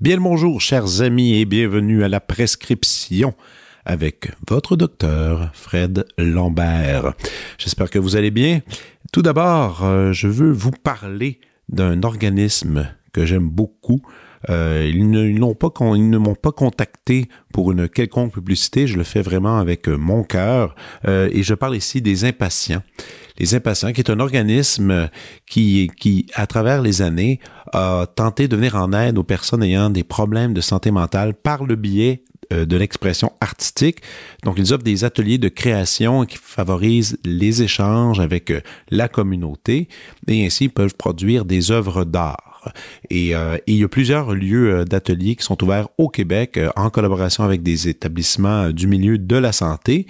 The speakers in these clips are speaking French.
Bien le bonjour, chers amis, et bienvenue à la prescription avec votre docteur Fred Lambert. J'espère que vous allez bien. Tout d'abord, euh, je veux vous parler d'un organisme que j'aime beaucoup. Euh, ils, ne, pas, m'ont pas contacté pour une quelconque publicité. Je le fais vraiment avec mon cœur. Euh, et je parle ici des impatients. Les Impatients, qui est un organisme qui, qui, à travers les années, a tenté de venir en aide aux personnes ayant des problèmes de santé mentale par le biais euh, de l'expression artistique. Donc, ils offrent des ateliers de création qui favorisent les échanges avec euh, la communauté et ainsi peuvent produire des œuvres d'art. Euh, et, il y a plusieurs lieux euh, d'ateliers qui sont ouverts au Québec euh, en collaboration avec des établissements du milieu de la santé.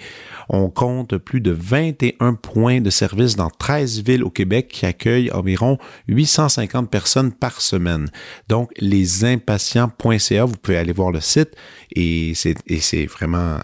On compte plus de 21 points de service dans 13 villes au Québec qui accueillent environ 850 personnes par semaine. Donc, lesimpatients.ca, vous pouvez aller voir le site et c'est vraiment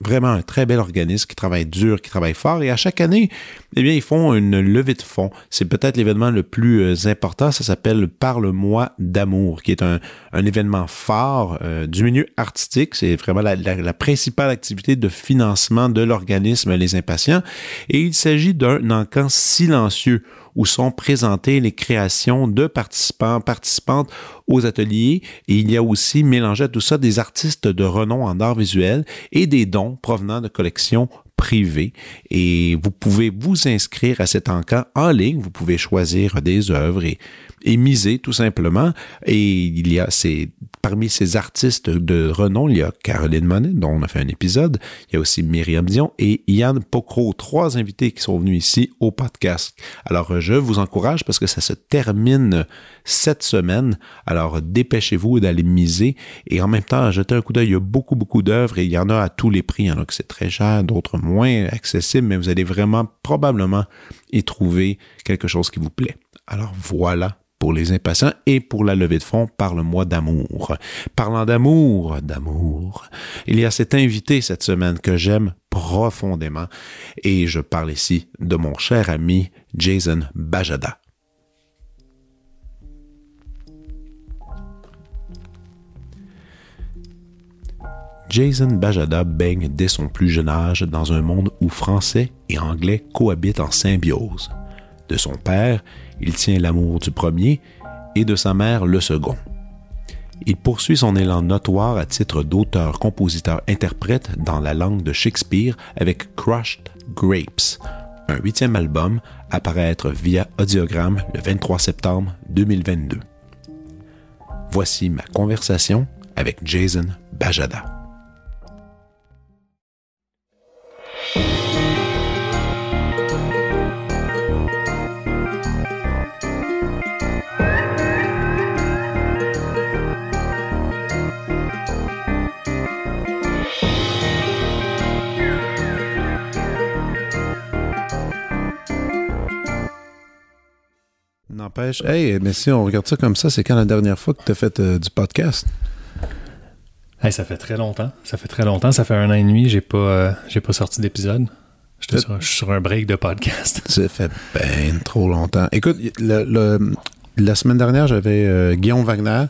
vraiment un très bel organisme qui travaille dur, qui travaille fort. Et à chaque année, eh bien, ils font une levée de fonds. C'est peut-être l'événement le plus euh, important. Ça s'appelle Parle-moi d'amour, qui est un, événement fort euh, du milieu artistique. C'est vraiment la, la, principale activité de financement de l'organisme Les Impatients. Et il s'agit d'un encamp silencieux où sont présentées les créations de participants, participantes aux ateliers. Et il y a aussi mélangé à tout ça des artistes de renom en art visuel et des dons provenant de collections privées. Et vous pouvez vous inscrire à cet encamp en ligne. Vous pouvez choisir des œuvres et et miser tout simplement. Et il y a ces, parmi ces artistes de renom, il y a Caroline Monet, dont on a fait un épisode. Il y a aussi Myriam Dion et Yann Pocro, trois invités qui sont venus ici au podcast. Alors, je vous encourage parce que ça se termine cette semaine. Alors, dépêchez-vous d'aller miser et en même temps, jetez un coup d'œil. Il y a beaucoup, beaucoup d'œuvres et il y en a à tous les prix. Il y en a que c'est très cher, d'autres moins accessibles, mais vous allez vraiment probablement y trouver quelque chose qui vous plaît. Alors voilà pour les impatients et pour la levée de fonds, parle-moi d'amour. Parlant d'amour, d'amour, il y a cet invité cette semaine que j'aime profondément et je parle ici de mon cher ami Jason Bajada. Jason Bajada baigne dès son plus jeune âge dans un monde où français et anglais cohabitent en symbiose. De son père, il tient l'amour du premier et de sa mère le second. Il poursuit son élan notoire à titre d'auteur, compositeur, interprète dans la langue de Shakespeare avec Crushed Grapes, un huitième album à via audiogramme le 23 septembre 2022. Voici ma conversation avec Jason Bajada. N'empêche, hey, mais si on regarde ça comme ça, c'est quand la dernière fois que tu as fait euh, du podcast? Hey, ça fait très longtemps. Ça fait très longtemps. Ça fait un an et demi, j'ai pas, euh, j'ai pas sorti d'épisode. Je suis sur un break de podcast. Ça fait ben trop longtemps. Écoute, la semaine dernière, j'avais euh, Guillaume Wagner.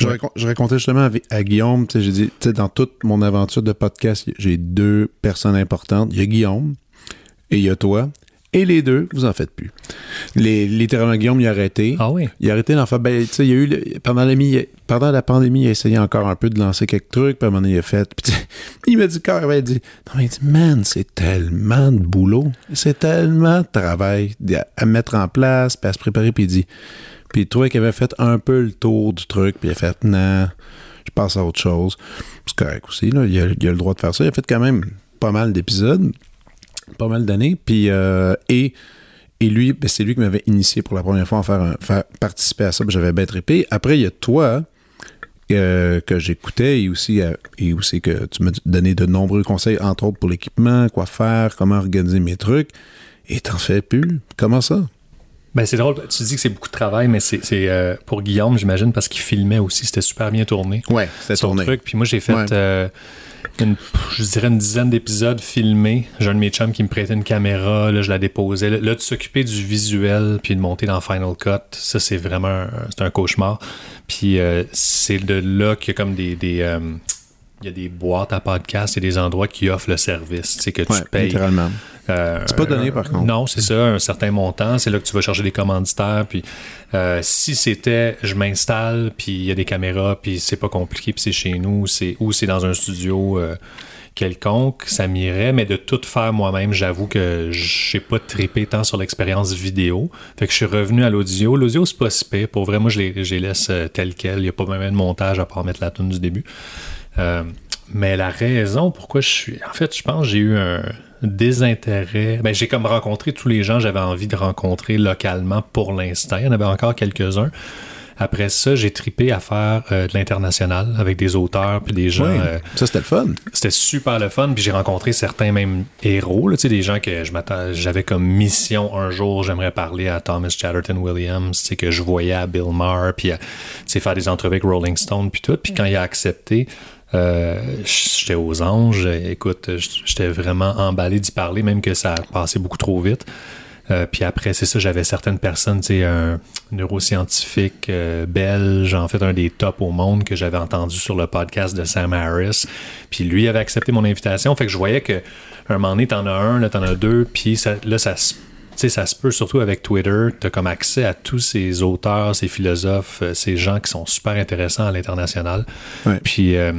Je, racontais justement à, Guillaume, j'ai dit, dans toute mon aventure de podcast, j'ai deux personnes importantes. Il y a Guillaume et il y a toi. Et les deux, vous en faites plus. Les, littéralement, Guillaume, il a arrêté. Ah oui? Il a arrêté d'en faire. Ben, tu sais, il y a eu. pendant, la, pendant la pandémie, il a essayé encore un peu de lancer quelques trucs. Puis à un moment donné, il a fait. Puis, il m'a dit carrément, il dit Non, mais il dit, man, c'est tellement de boulot. C'est tellement de travail à, mettre en place, puis à se préparer. Puis il dit. Puis il trouvait qu'il avait fait un peu le tour du truc. Puis il a fait Non, je passe à autre chose. C'est correct aussi, là. Il a, il a le droit de faire ça. Il a fait quand même pas mal d'épisodes pas mal d'années. Puis, euh, et, et lui, ben, c'est lui qui m'avait initié pour la première fois à faire, faire participer à ça. J'avais bien trippé. Après, il y a toi euh, que j'écoutais et aussi, euh, et aussi que tu m'as donné de nombreux conseils, entre autres pour l'équipement, quoi faire, comment organiser mes trucs. Et t'en fais plus? Comment ça? Ben, c'est drôle, tu dis que c'est beaucoup de travail, mais c'est euh, pour Guillaume, j'imagine, parce qu'il filmait aussi, c'était super bien tourné. Ouais, c'était tourné. truc. Puis moi, j'ai fait, Ouais. Une- je dirais, une dizaine d'épisodes filmés. J'ai un de mes chums qui me prêtait une caméra, là, je la déposais. Là, de s'occuper du visuel, puis de monter dans Final Cut, ça, c'est vraiment un, un cauchemar. Puis euh, c'est de là qu'il y a comme des... des, euh, il y a des boîtes à podcast et des endroits qui offrent le service, tu sais, que tu Ouais, payes. littéralement. Euh, C'est pas donné, par contre. Non, c'est ça, un certain montant. C'est là que tu vas chercher des commanditaires. Puis euh, si c'était je m'installe, puis il y a des caméras, puis c'est pas compliqué, puis c'est chez nous, c'est ou c'est dans un studio euh, quelconque, ça m'irait. Mais de tout faire moi-même, j'avoue que j'ai pas trippé tant sur l'expérience vidéo. Fait que je suis revenu à l'audio. L'audio, c'est pas si pire. Pour vrai, moi, je les, je les laisse tel quel. Il n'y a pas même de montage à part mettre la tune du début. Euh, mais la raison pourquoi je suis. En fait, je pense que j'ai eu un désintérêt. Ben, j'ai comme rencontré tous les gens que j'avais envie de rencontrer localement pour l'instant. Il y en avait encore quelques-uns. Après ça, j'ai tripé à faire euh, de l'international avec des auteurs puis des gens. Euh, Ça, c'était le fun. c'était super le fun. Puis j'ai rencontré certains même héros, là, tu sais, des gens que je j'avais comme mission un jour, j'aimerais parler à Thomas Chatterton Williams, tu sais, que je voyais à Bill Maher, puis faire des entrevues avec Rolling Stone, puis tout. Puis quand il a accepté, euh, j'étais aux anges. Écoute, j'étais vraiment emballé d'y parler, même que ça a passé beaucoup trop vite. Euh, puis après, c'est ça, j'avais certaines personnes, tu sais, un neuroscientifique euh, belge, en fait, un des tops au monde que j'avais entendu sur le podcast de Sam Harris. Puis lui avait accepté mon invitation. Fait que je voyais que un moment donné, t'en as un, là, t'en as deux, puis ça- là, ça se. tu sais, ça se peut surtout avec Twitter, tu as comme accès à tous ces auteurs, ces philosophes, ces gens qui sont super intéressants à l'international. Ouais. Puis euh,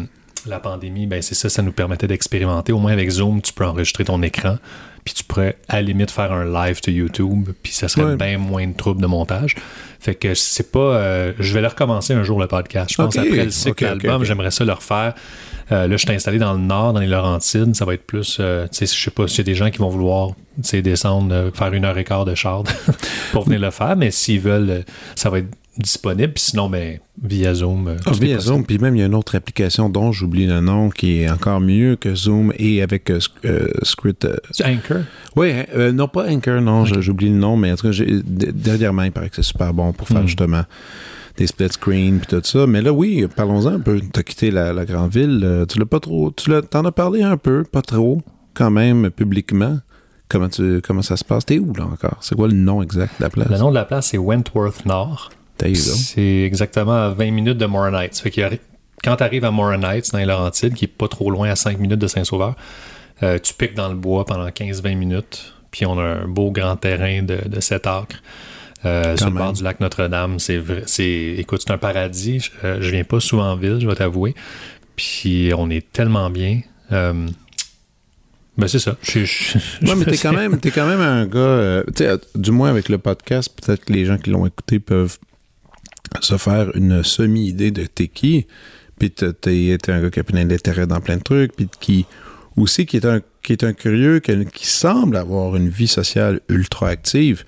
la pandémie, ben c'est ça, ça nous permettait d'expérimenter. Au moins avec Zoom, tu peux enregistrer ton écran, puis tu pourrais à la limite faire un live to YouTube, puis ça serait Ouais. bien moins de troubles de montage. Fait que c'est pas. euh, je vais le recommencer un jour le podcast. Je pense Ok, après le cycle ok, ok, album, ok. j'aimerais ça le refaire. Euh, là, je suis installé dans le nord, dans les Laurentides. Ça va être plus. euh, tu sais, je sais pas s'il y a des gens qui vont vouloir descendre, euh, faire une heure et quart de char pour venir le faire, mais s'ils veulent, ça va être disponible. Sinon, ben, via Zoom. euh, Ah, via. Zoom, puis même il y a une autre application dont j'oublie le nom qui est encore mieux que Zoom et avec euh, euh, Script. euh, Anchor? Oui, euh, non pas Anchor, non, j'oublie le nom, mais en tout cas, dernièrement, il paraît que c'est super bon pour faire Mm. justement des split screen puis tout ça. Mais là, oui, parlons-en un peu. Tu as quitté la, la grande ville. tu l'as pas trop. Tu l'as, t'en as parlé un peu, pas trop, quand même, publiquement. Comment, tu, comment ça se passe? T'es où là encore? C'est quoi le nom exact de la place? Le nom de la place, c'est Wentworth Nord. C'est exactement à 20 minutes de Morin Heights. Fait a- quand tu arrives à Morin Heights, dans les Laurentides, qui est pas trop loin, à 5 minutes de Saint-Sauveur, euh, tu piques dans le bois pendant 15-20 minutes. Puis on a un beau grand terrain de, de 7 acres. Euh, sur le bord du lac Notre-Dame, c'est écoute, c'est un paradis. Je, euh, je viens pas souvent en ville, je vais t'avouer. Puis on est tellement bien. Euh, ben c'est ça. Je, je- je Ouais, mais t'es quand même, t'es quand même un gars, tu sais, du moins avec le podcast, peut-être que les gens qui l'ont écouté peuvent se faire une semi-idée de t'es qui, puis t'es un gars qui a plein d'intérêt dans plein de trucs, puis qui aussi qui est un qui est un curieux, qui, qui semble avoir une vie sociale ultra active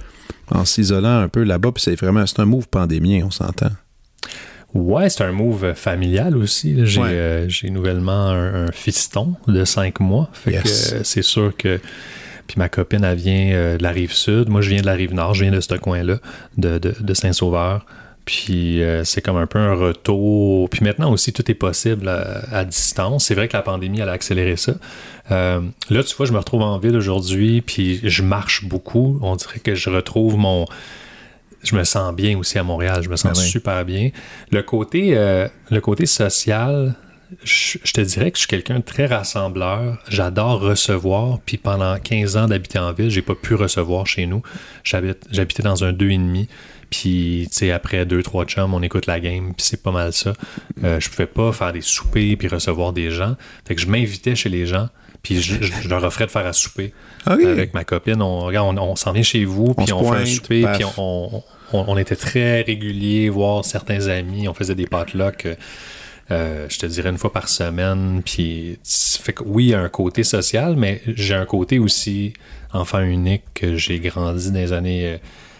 en s'isolant un peu là-bas, puis c'est vraiment c'est un move pandémien, on s'entend. Ouais, c'est un move familial aussi. là. J'ai Ouais. euh, j'ai nouvellement un, un fiston de 5 mois. Fait Yes. que c'est sûr que. Puis ma copine, elle vient euh, de la rive sud. Moi, je viens de la rive nord. Je viens de ce coin-là, de, de, de Saint-Sauveur. Puis euh, c'est comme un peu un retour. Puis maintenant aussi, tout est possible à, à distance. C'est vrai que la pandémie, elle a accéléré ça. Euh, là, tu vois, je me retrouve en ville aujourd'hui, puis je marche beaucoup. On dirait que je retrouve mon. Je me sens bien aussi à Montréal. Je me sens Ben oui. super bien. Le côté, euh, le côté social, je, je te dirais que je suis quelqu'un de très rassembleur. J'adore recevoir. Puis pendant 15 ans d'habiter en ville, j'ai pas pu recevoir chez nous. J'habitais dans un 2,5. Puis, tu sais, après deux, trois chums, on écoute la game, puis c'est pas mal ça. Euh, je pouvais pas faire des soupers puis recevoir des gens. Fait que je m'invitais chez les gens, puis je, je- je leur offrais de faire à souper OK. avec ma copine. On, regarde, on, on s'en vient chez vous, puis on, fait un souper, puis on, on, on était très réguliers, voir certains amis. On faisait des potlucks, euh, je te dirais une fois par semaine. Puis, fait que oui, il y a un côté social, mais j'ai un côté aussi enfant unique que j'ai grandi dans les années euh,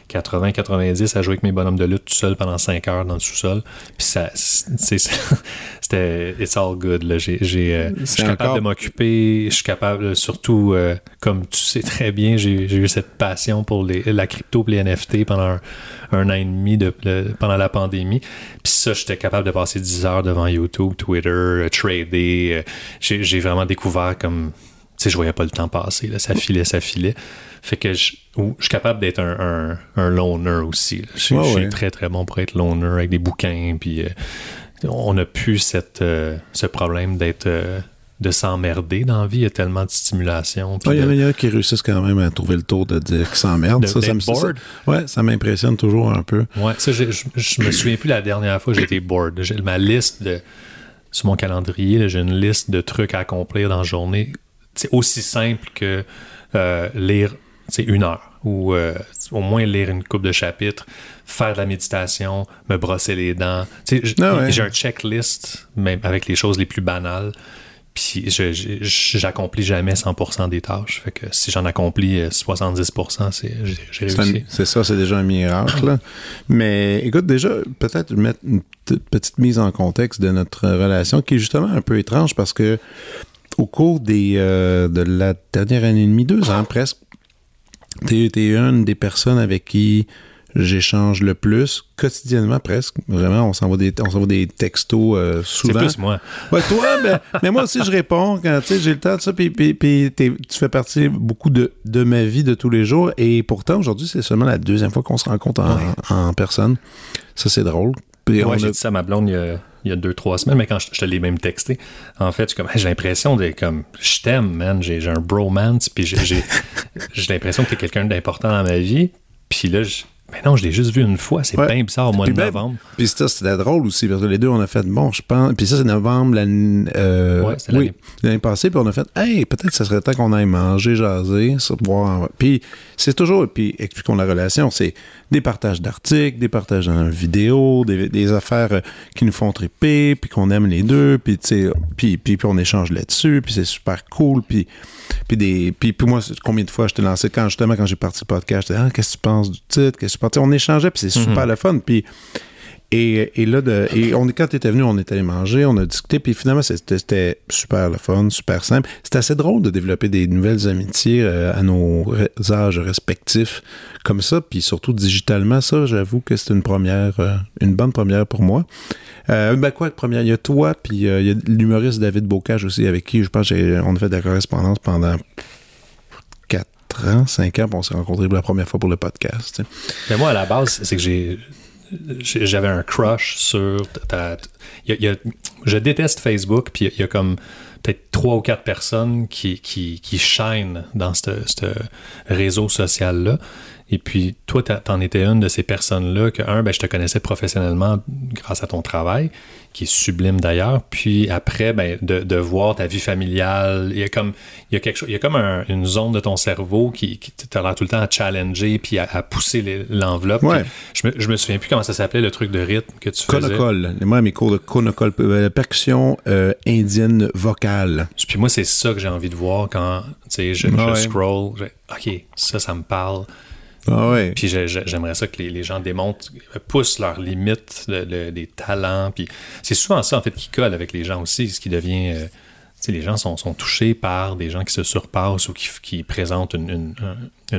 80-90 à jouer avec mes bonhommes de lutte tout seul pendant 5 heures dans le sous-sol. Puis ça, c'était it's all good. Là. J'ai, euh, je suis capable de m'occuper, je suis capable, surtout, euh, comme tu sais très bien, j'ai, eu cette passion pour les, la crypto et les NFT pendant un, an et demi de, pendant la pandémie. Puis ça, j'étais capable de passer 10 heures devant YouTube, Twitter, euh, trader. j'ai, j'ai vraiment découvert comme tu sais, je voyais pas le temps passer. Là. Ça filait, ça filait. Fait que je, suis capable d'être un, un, loner aussi. Je, suis très, très bon pour être loner avec des bouquins. Puis euh, on n'a plus cette, euh, ce problème d'être. Euh, de s'emmerder dans la vie, il y a tellement de stimulation. Il y en a qui réussissent quand même à trouver le tour de dire qu'ils s'emmerdent. Ça, ça, ça, ouais, ça m'impressionne toujours un peu. Ouais, ça, je, je, me souviens plus la dernière fois que j'étais bored. J'ai ma liste de sur mon calendrier, j'ai une liste de trucs à accomplir dans la journée c'est aussi simple que euh, lire une heure ou euh, au moins lire une coupe de chapitres, faire de la méditation, me brosser les dents. Ah j'ai un checklist, même avec les choses les plus banales. Puis j'accomplis jamais 100% des tâches. Fait que si j'en accomplis 70%, c'est j'ai réussi. C'est ça, c'est déjà un miracle. Mais écoute, déjà, peut-être mettre une petite mise en contexte de notre relation qui est justement un peu étrange parce que au cours des, euh, de la dernière année et demie, deux ans presque, tu es, une des personnes avec qui j'échange le plus, quotidiennement presque. Vraiment, on s'envoie des, on des textos euh, souvent. C'est plus moi. Ouais, toi, mais, moi aussi, je réponds quand j'ai le temps de ça. Puis, tu fais partie beaucoup de, de, ma vie de tous les jours. Et pourtant, aujourd'hui, c'est seulement la deuxième fois qu'on se rencontre en, en personne. Ça, c'est drôle. Moi, j'ai dit ça à ma blonde il y a il y a deux, trois semaines, mais quand je, te l'ai même texté, en fait, j'ai l'impression de comme je t'aime, man, j'ai un bromance, puis j'ai l'impression que tu es quelqu'un d'important dans ma vie. Puis là, je, mais non, je l'ai juste vu une fois. C'est bien bizarre au mois de ben, novembre. Puis ça, c'était drôle aussi, parce que les deux, on a fait, bon, je pense. Puis ça, c'est novembre l'année. Euh, oui, l'année passée, puis on a fait, hey, peut-être que ce serait temps qu'on aille manger, jaser, voir. Puis c'est toujours, puis expliquons la relation, c'est des partages d'articles, des partages dans vidéos, des, des, affaires euh, qui nous font triper, puis qu'on aime les deux, puis, puis, puis, puis on échange là-dessus, puis c'est super cool, puis puis, des, puis, moi, combien de fois je t'ai lancé, quand justement, quand j'ai parti le podcast, je ah, qu'est-ce que tu penses du titre, qu'est-ce On échangeait, puis c'est super mhm. le fun. Puis, et, et, là, de, et on, quand tu étais venu, on est allé manger, on a discuté, puis finalement, c'était super le fun, super simple. C'était assez drôle de développer des nouvelles amitiés euh, à nos âges respectifs comme ça, puis surtout digitalement. Ça, j'avoue que c'est une première, euh, une bonne première pour moi. Euh, ben quoi, première, il y a toi, puis euh, il y a l'humoriste David Bocage aussi, avec qui je pense on a fait de la correspondance pendant 4 ans, 5 ans, puis on s'est rencontrés pour la première fois pour le podcast. Mais moi, à la base, c'est que j'ai j'avais un crush sur je déteste Facebook puis il y, a comme peut-être trois ou quatre personnes qui, qui, qui dans ce réseau social là et puis, toi, t'en étais une de ces personnes-là que, un, ben, je te connaissais professionnellement grâce à ton travail, qui est sublime d'ailleurs. Puis après, ben, de, voir ta vie familiale, il y a comme, il y a quelque chose, il y a comme une zone de ton cerveau qui, qui t'a l'air tout le temps à challenger puis à, pousser l'enveloppe. Je, me, je me souviens plus comment ça s'appelait le truc de rythme que tu faisais. Conocole. Moi, mes cours de conocole, euh, percussion euh, indienne vocale. Puis moi, c'est ça que j'ai envie de voir quand, tu sais, je, je scroll. OK, ça, ça me parle. Ah puis j'aimerais ça que les, gens démontrent, poussent leurs limites des talents. Puis c'est souvent ça, en fait, qui colle avec les gens aussi, ce qui devient. Euh, les gens sont, touchés par des gens qui se surpassent ou qui, présentent une,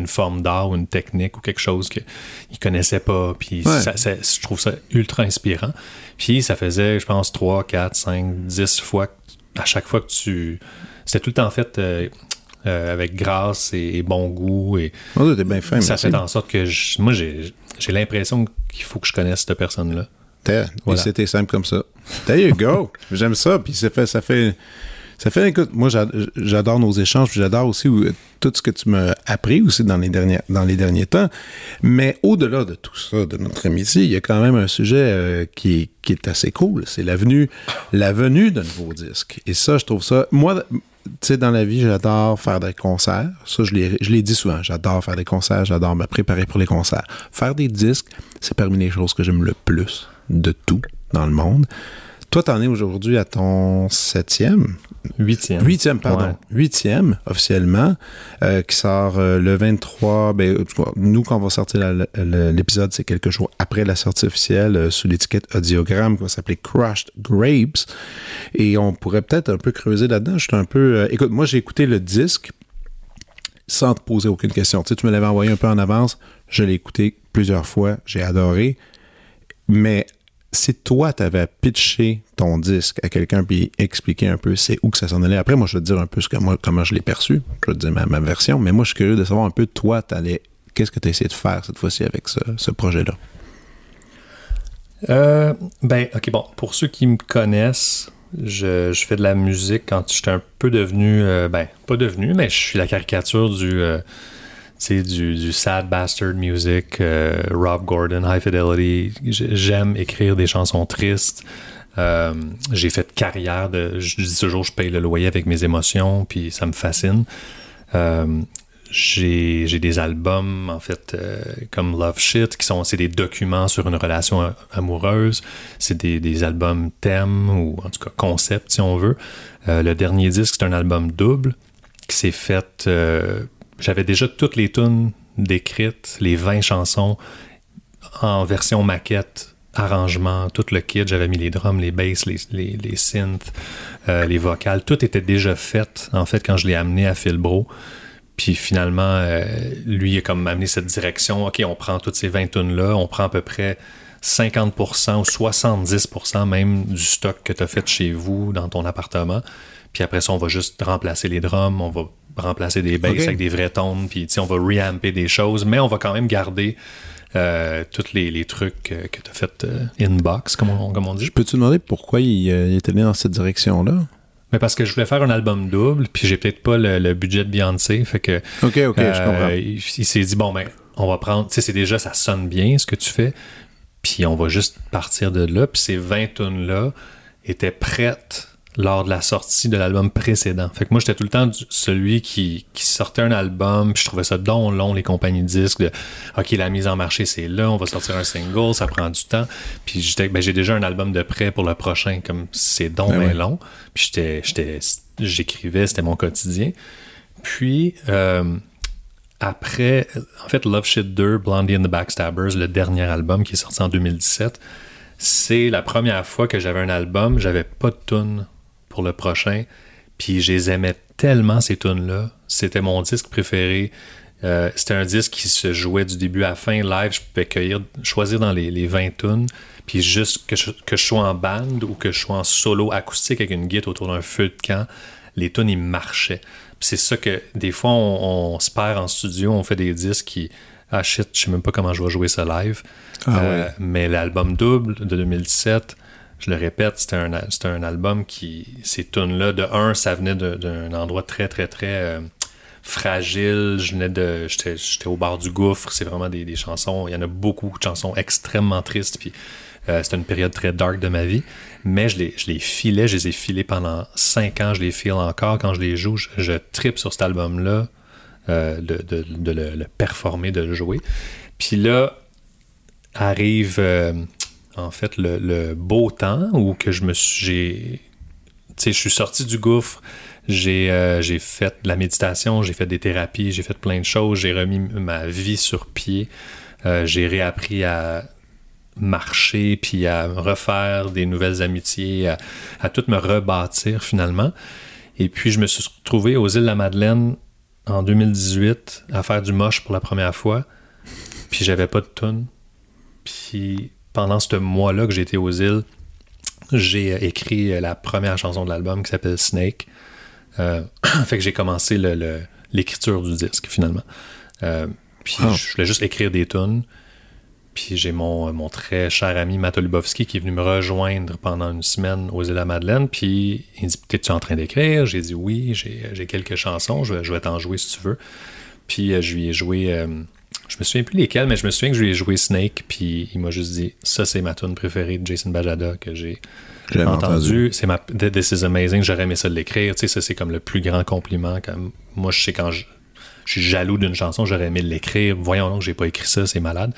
forme d'art ou une technique ou quelque chose qu'ils ne connaissaient pas. Puis je trouve ça ultra inspirant. Puis ça faisait, je pense, 3, 4, 5, 10 fois, à chaque fois que tu. C'était tout le temps fait. Euh, euh, avec grâce et, bon goût. Et oh, bien fin, ça fait en sorte que moi, j'ai l'impression qu'il faut que je connaisse cette personne-là. Voilà. C'était simple comme ça. There you go. J'aime ça. Puis ça fait, ça fait, ça fait, écoute, moi, j'adore nos échanges, puis j'adore aussi tout ce que tu m'as appris aussi dans les derniers, dans les derniers temps. Mais au-delà de tout ça, de notre amitié, il y a quand même un sujet euh, qui, qui, est assez cool. C'est la venue, la venue de nouveaux disques. Et ça, je trouve ça, moi, tu sais, dans la vie, j'adore faire des concerts. Ça, je l'ai dit souvent. J'adore faire des concerts, j'adore me préparer pour les concerts. Faire des disques, c'est parmi les choses que j'aime le plus de tout dans le monde. Toi, t'en es aujourd'hui à ton septième? Huitième. Huitième, pardon. Ouais. Huitième, officiellement, euh, qui sort euh, le 23. Ben, nous, quand on va sortir l'épisode, c'est quelques jours après la sortie officielle, euh, sous l'étiquette audiogramme, qui va s'appeler Crushed Grapes. Et on pourrait peut-être un peu creuser là-dedans. Je suis un peu. euh, écoute, moi, j'ai écouté le disque sans te poser aucune question. Tu sais, tu me l'avais envoyé un peu en avance. Je l'ai écouté plusieurs fois. J'ai adoré. Mais si toi, tu avais pitché ton disque à quelqu'un puis expliqué un peu c'est où que ça s'en allait, après, moi, je vais te dire un peu ce que moi, comment je l'ai perçu. Je vais te dire ma, version. Mais moi, je suis curieux de savoir un peu, toi, t'allais, qu'est-ce que tu as essayé de faire cette fois-ci avec ce, projet-là? Euh, ben, ok, bon, pour ceux qui me connaissent, je, fais de la musique quand j'étais un peu devenu, euh, ben, pas devenu, mais je suis la caricature du, euh, sais, du, sad bastard music, euh, Rob Gordon, High Fidelity. J'aime écrire des chansons tristes. Euh, j'ai fait carrière de, je dis toujours, je paye le loyer avec mes émotions, puis ça me fascine. Euh, j'ai des albums, en fait, comme Love Shit, qui sont c'est des documents sur une relation amoureuse. C'est des, des albums thèmes, ou en tout cas concept, si on veut. Le dernier disque, c'est un album double qui s'est fait. J'avais déjà toutes les tunes décrites, les 20 chansons en version maquette, arrangement, tout le kit. J'avais mis les drums, les basses, les, les, les synths, euh, les vocales. Tout était déjà fait, en fait, quand je l'ai amené à Phil Bro. Puis finalement, euh, lui il a comme amené cette direction. OK, on prend toutes ces 20 tunes-là, on prend à peu près 50% ou 70% même du stock que tu as fait chez vous dans ton appartement. Puis après ça, on va juste remplacer les drums, on va remplacer des basses avec des vrais tones, puis on va reamper des choses, mais on va quand même garder euh, tous les, les trucs euh, que tu as fait euh, in-box, comme on, comme on dit. Peux-tu demander pourquoi il, euh, il est allé dans cette direction-là? Mais parce que je voulais faire un album double, puis j'ai peut-être pas le, le budget de Beyoncé, fait que OK, OK, je comprends. il, il s'est dit, bon, ben, on va prendre, tu sais, c'est déjà, ça sonne bien ce que tu fais, puis on va juste partir de là. Puis ces 20 tunes-là étaient prêtes lors de la sortie de l'album précédent. Fait que moi, j'étais tout le temps du- celui qui, qui sortait un album, puis je trouvais ça donc long, les compagnies de disques, de OK, la mise en marché, c'est là, on va sortir un single, ça prend du temps. Puis j'étais, ben, j'ai déjà un album de prêt pour le prochain, comme c'est donc Ben ben ouais. long. Puis j'étais, j'étais, j'écrivais, c'était mon quotidien. Puis, euh, après, en fait, Love Shit 2, Blondie and the Backstabbers, le dernier album qui est sorti en 2017, c'est la première fois que j'avais un album, j'avais pas de tunes pour le prochain, puis je les aimais tellement ces tunes-là. C'était mon disque préféré. Euh, c'était un disque qui se jouait du début à la fin live. Je pouvais cueillir, choisir dans les, les 20 tunes, puis juste que je, que je sois en band ou que je sois en solo acoustique avec une guitare autour d'un feu de camp, les tunes, ils marchaient. Puis c'est ça que des fois, on, on se perd en studio, on fait des disques qui. Ah shit, je sais même pas comment je vais jouer ça live. Ah Euh, ouais. Mais l'album double de 2017, je le répète, c'était un, un album qui. Ces tunes-là, de un, ça venait d'un endroit très, très, très euh, fragile. Je venais de. J'étais au bord du gouffre. C'est vraiment des, des chansons. Il y en a beaucoup de chansons extrêmement tristes. Puis euh, c'était une période très dark de ma vie. Mais je les, je les filais. Je les ai filés pendant cinq ans. Je les file encore. Quand je les joue, je, je tripe sur cet album-là. euh, de, de- le, le performer, de le jouer. Puis là, arrive en fait le, beau temps où que je me suis je suis sorti du gouffre j'ai euh, j'ai fait de la méditation j'ai fait des thérapies j'ai fait plein de choses j'ai remis ma vie sur pied Euh, j'ai réappris à marcher puis à refaire des nouvelles amitiés à, à tout me rebâtir finalement. Et puis je me suis retrouvé aux îles de la Madeleine en 2018 à faire du moche pour la première fois puis j'avais pas de tune puis pendant ce mois-là que j'étais aux îles, j'ai euh, écrit euh, la première chanson de l'album qui s'appelle Snake. Euh, fait que j'ai commencé le- le- l'écriture du disque finalement. Euh, puis Oh. je voulais juste écrire des tunes. Puis j'ai mon, mon très cher ami Matt Lubowski qui est venu me rejoindre pendant une semaine aux îles de la Madeleine. Puis il me dit Peut-être tu es en train d'écrire J'ai dit Oui, j'ai quelques chansons, je vais, je vais t'en jouer si tu veux. Puis je lui ai joué. euh, je me souviens plus lesquelles, mais je me souviens que je lui ai joué Snake. Puis il m'a juste dit Ça, c'est ma tune préférée de Jason Bajada que j'ai entendu. entendu. C'est ma This is amazing. J'aurais aimé ça de l'écrire. Tu sais, ça, c'est comme le plus grand compliment. Moi, je sais quand je, je suis jaloux d'une chanson, j'aurais aimé l'écrire. Voyons donc, j'ai pas écrit ça, c'est malade.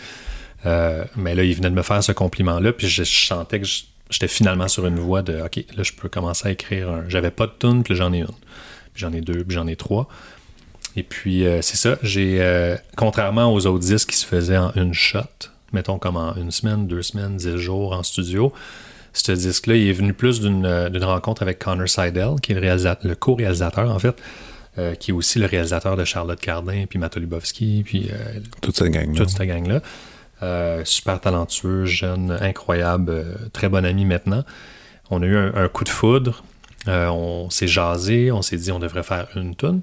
Euh, mais là, il venait de me faire ce compliment-là, puis je, je sentais que j'étais finalement sur une voie de OK, là, je peux commencer à écrire un. J'avais pas de tune, puis j'en ai une. Puis j'en ai deux, puis j'en ai trois. Et puis, euh, c'est ça. J'ai, euh, contrairement aux autres disques qui se faisaient en une shot, mettons comme en une semaine, deux semaines, dix jours en studio, ce disque-là, il est venu plus d'une, euh, rencontre avec Connor Seidel, qui est le, réalisateur, le co-réalisateur, en fait, qui est aussi le réalisateur de Charlotte Cardin, puis Matt Lubowski, puis toute cette gang-là. Toute cette gang-là. super talentueux, jeune, incroyable, très bon ami maintenant. On a eu un, coup de foudre. on s'est jasé, on s'est dit on devrait faire une tune.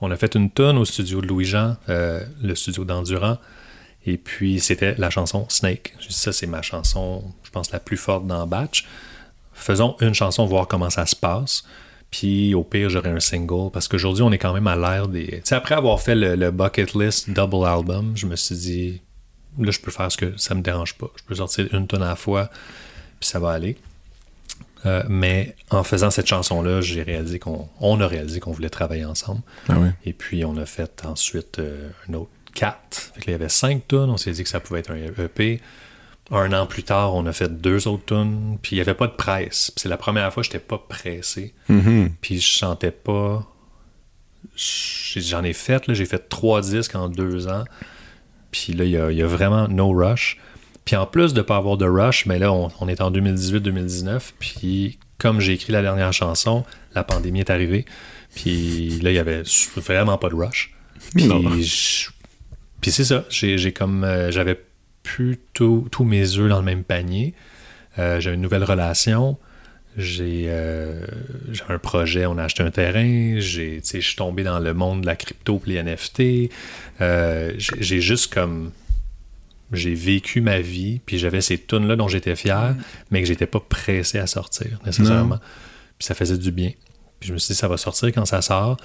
On a fait une tonne au studio de Louis-Jean, euh, le studio d'Endurant. Et puis, c'était la chanson Snake. ça, c'est ma chanson, je pense, la plus forte dans Batch. Faisons une chanson, voir comment ça se passe. Puis, au pire, j'aurai un single. Parce qu'aujourd'hui, on est quand même à l'ère des. Tu sais, après avoir fait le, Bucket List Double Album, je me suis dit, là, je peux faire ce que ça me dérange pas. Je peux sortir une tonne à la fois, puis ça va aller. Euh, mais en faisant cette chanson-là, j'ai réalisé qu'on on a réalisé qu'on voulait travailler ensemble. Ah Et puis on a fait ensuite euh, un autre quatre. il y avait cinq tonnes. On s'est dit que ça pouvait être un EP. Un an plus tard, on a fait deux autres tonnes. Puis il n'y avait pas de presse. c'est la première fois que je n'étais pas pressé. Mm-hmm. Puis je sentais pas. J'en ai fait, j'ai fait trois disques en deux ans. Puis là, il y a, vraiment no rush. Puis en plus de ne pas avoir de rush, mais là, on, est en 2018-2019. Puis comme j'ai écrit la dernière chanson, la pandémie est arrivée. Puis là, il y avait vraiment pas de rush. Puis, puis c'est ça. J'ai comme. Euh, j'avais plus tous mes œufs dans le même panier. Euh, j'ai une nouvelle relation. J'ai euh, un projet, on a acheté un terrain. Je suis tombé dans le monde de la crypto et les NFT. j'ai juste comme j'ai vécu ma vie, puis j'avais ces tunes-là dont j'étais fier, mais que j'étais pas pressé à sortir nécessairement. Puis ça faisait du bien. Puis je me suis dit, ça va sortir quand ça sort.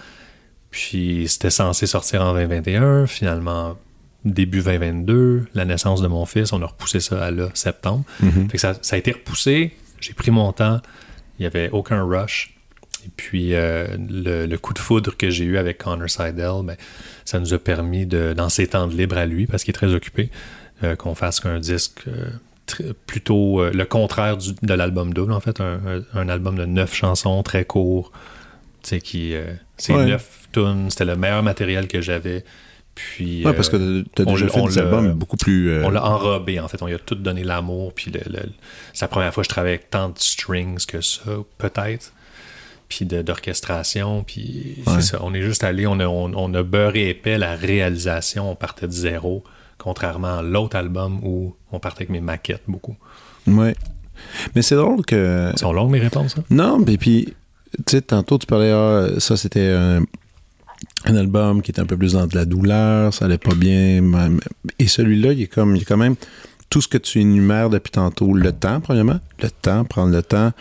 Puis c'était censé sortir en 2021. Finalement, début 2022, la naissance de mon fils, on a repoussé ça à là, septembre. Mm-hmm. fait que ça, a été repoussé. J'ai pris mon temps. Il n'y avait aucun rush. Et puis, euh, le, coup de foudre que j'ai eu avec Connor Seidel, ben, ça nous a permis, de, dans ses temps de libre à lui, parce qu'il est très occupé, euh, qu'on fasse qu'un disque euh, plutôt euh, le contraire de l'album double, en fait, un, album de neuf chansons très court, qui c'est neuf tunes, c'était le meilleur matériel que j'avais. Puis, parce que tu as déjà fait des albums beaucoup plus. On l'a enrobé, en fait. On lui a tout donné l'amour. Puis c'est la première fois que je travaille avec tant de strings que ça, peut-être. Puis d'orchestration. Puis c'est ça. On est juste allé, on a, on, a beurré épais la réalisation. On partait de zéro contrairement à l'autre album où on partait avec mes maquettes beaucoup. Oui. Mais c'est drôle que. Ils sont longues mes réponses, hein? Non, mais puis, tu sais, tantôt tu parlais, ah, ça c'était un, album qui était un peu plus dans de la douleur, ça allait pas bien. Et celui-là, il est comme, il est quand même tout ce que tu énumères depuis tantôt, le temps, premièrement, le temps, prendre le temps,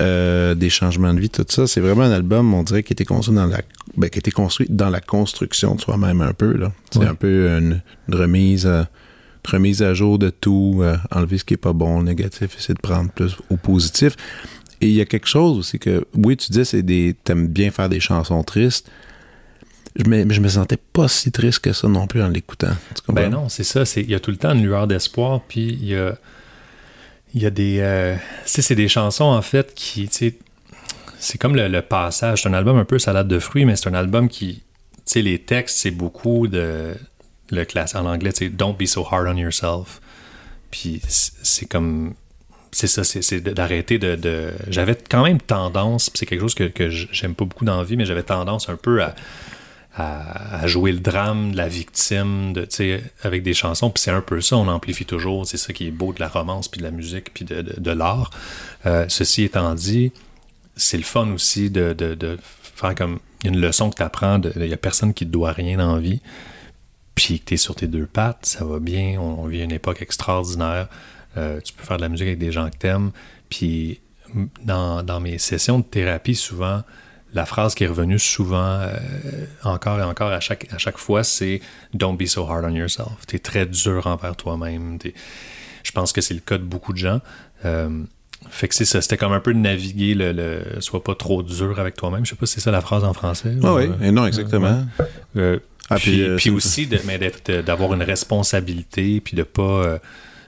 euh, des changements de vie, tout ça. C'est vraiment un album, on dirait, qui était construit dans la, ben, qui était construit dans la construction de soi-même un peu. Là. C'est un peu une, remise, à, remise à jour de tout, euh, enlever ce qui est pas bon, le négatif, essayer de prendre plus au positif. Et il y a quelque chose aussi que, oui, tu dis, c'est des, t'aimes bien faire des chansons tristes. Je me, je me sentais pas si triste que ça non plus en l'écoutant. Ben non, c'est ça. Il y a tout le temps une lueur d'espoir, puis il y a il y a des. Euh, c'est des chansons, en fait, qui. C'est comme le, passage. C'est un album un peu salade de fruits, mais c'est un album qui. Tu sais, les textes, c'est beaucoup de. Le classe en anglais, c'est Don't be so hard on yourself. Puis c'est comme. C'est ça, c'est d'arrêter de. J'avais quand même tendance, c'est quelque chose que, que j'aime pas beaucoup dans la vie, mais j'avais tendance un peu à à, jouer le drame de la victime avec des chansons. Puis c'est un peu ça, on amplifie toujours. C'est ça qui est beau de la romance, puis de la musique, puis de, de, l'art. Euh, ceci étant dit, c'est le fun aussi de, de faire comme une leçon que tu apprends. Il n'y a personne qui te doit rien en vie. Puis que tu es sur tes deux pattes, ça va bien. On, vit une époque extraordinaire. Euh, tu peux faire de la musique avec des gens que tu aimes. Puis dans, dans mes sessions de thérapie, souvent, la phrase qui est revenue souvent, euh, encore et encore à chaque, à chaque fois, c'est Don't be so hard on yourself. Tu es très dur envers toi-même. Je pense que c'est le cas de beaucoup de gens. Euh, fait que c'est ça, c'était comme un peu de naviguer le, le, Sois pas trop dur avec toi-même. Je sais pas si c'est ça la phrase en français. Ah oui, et non, exactement. Euh, puis, puis aussi, d'avoir une responsabilité, puis de pas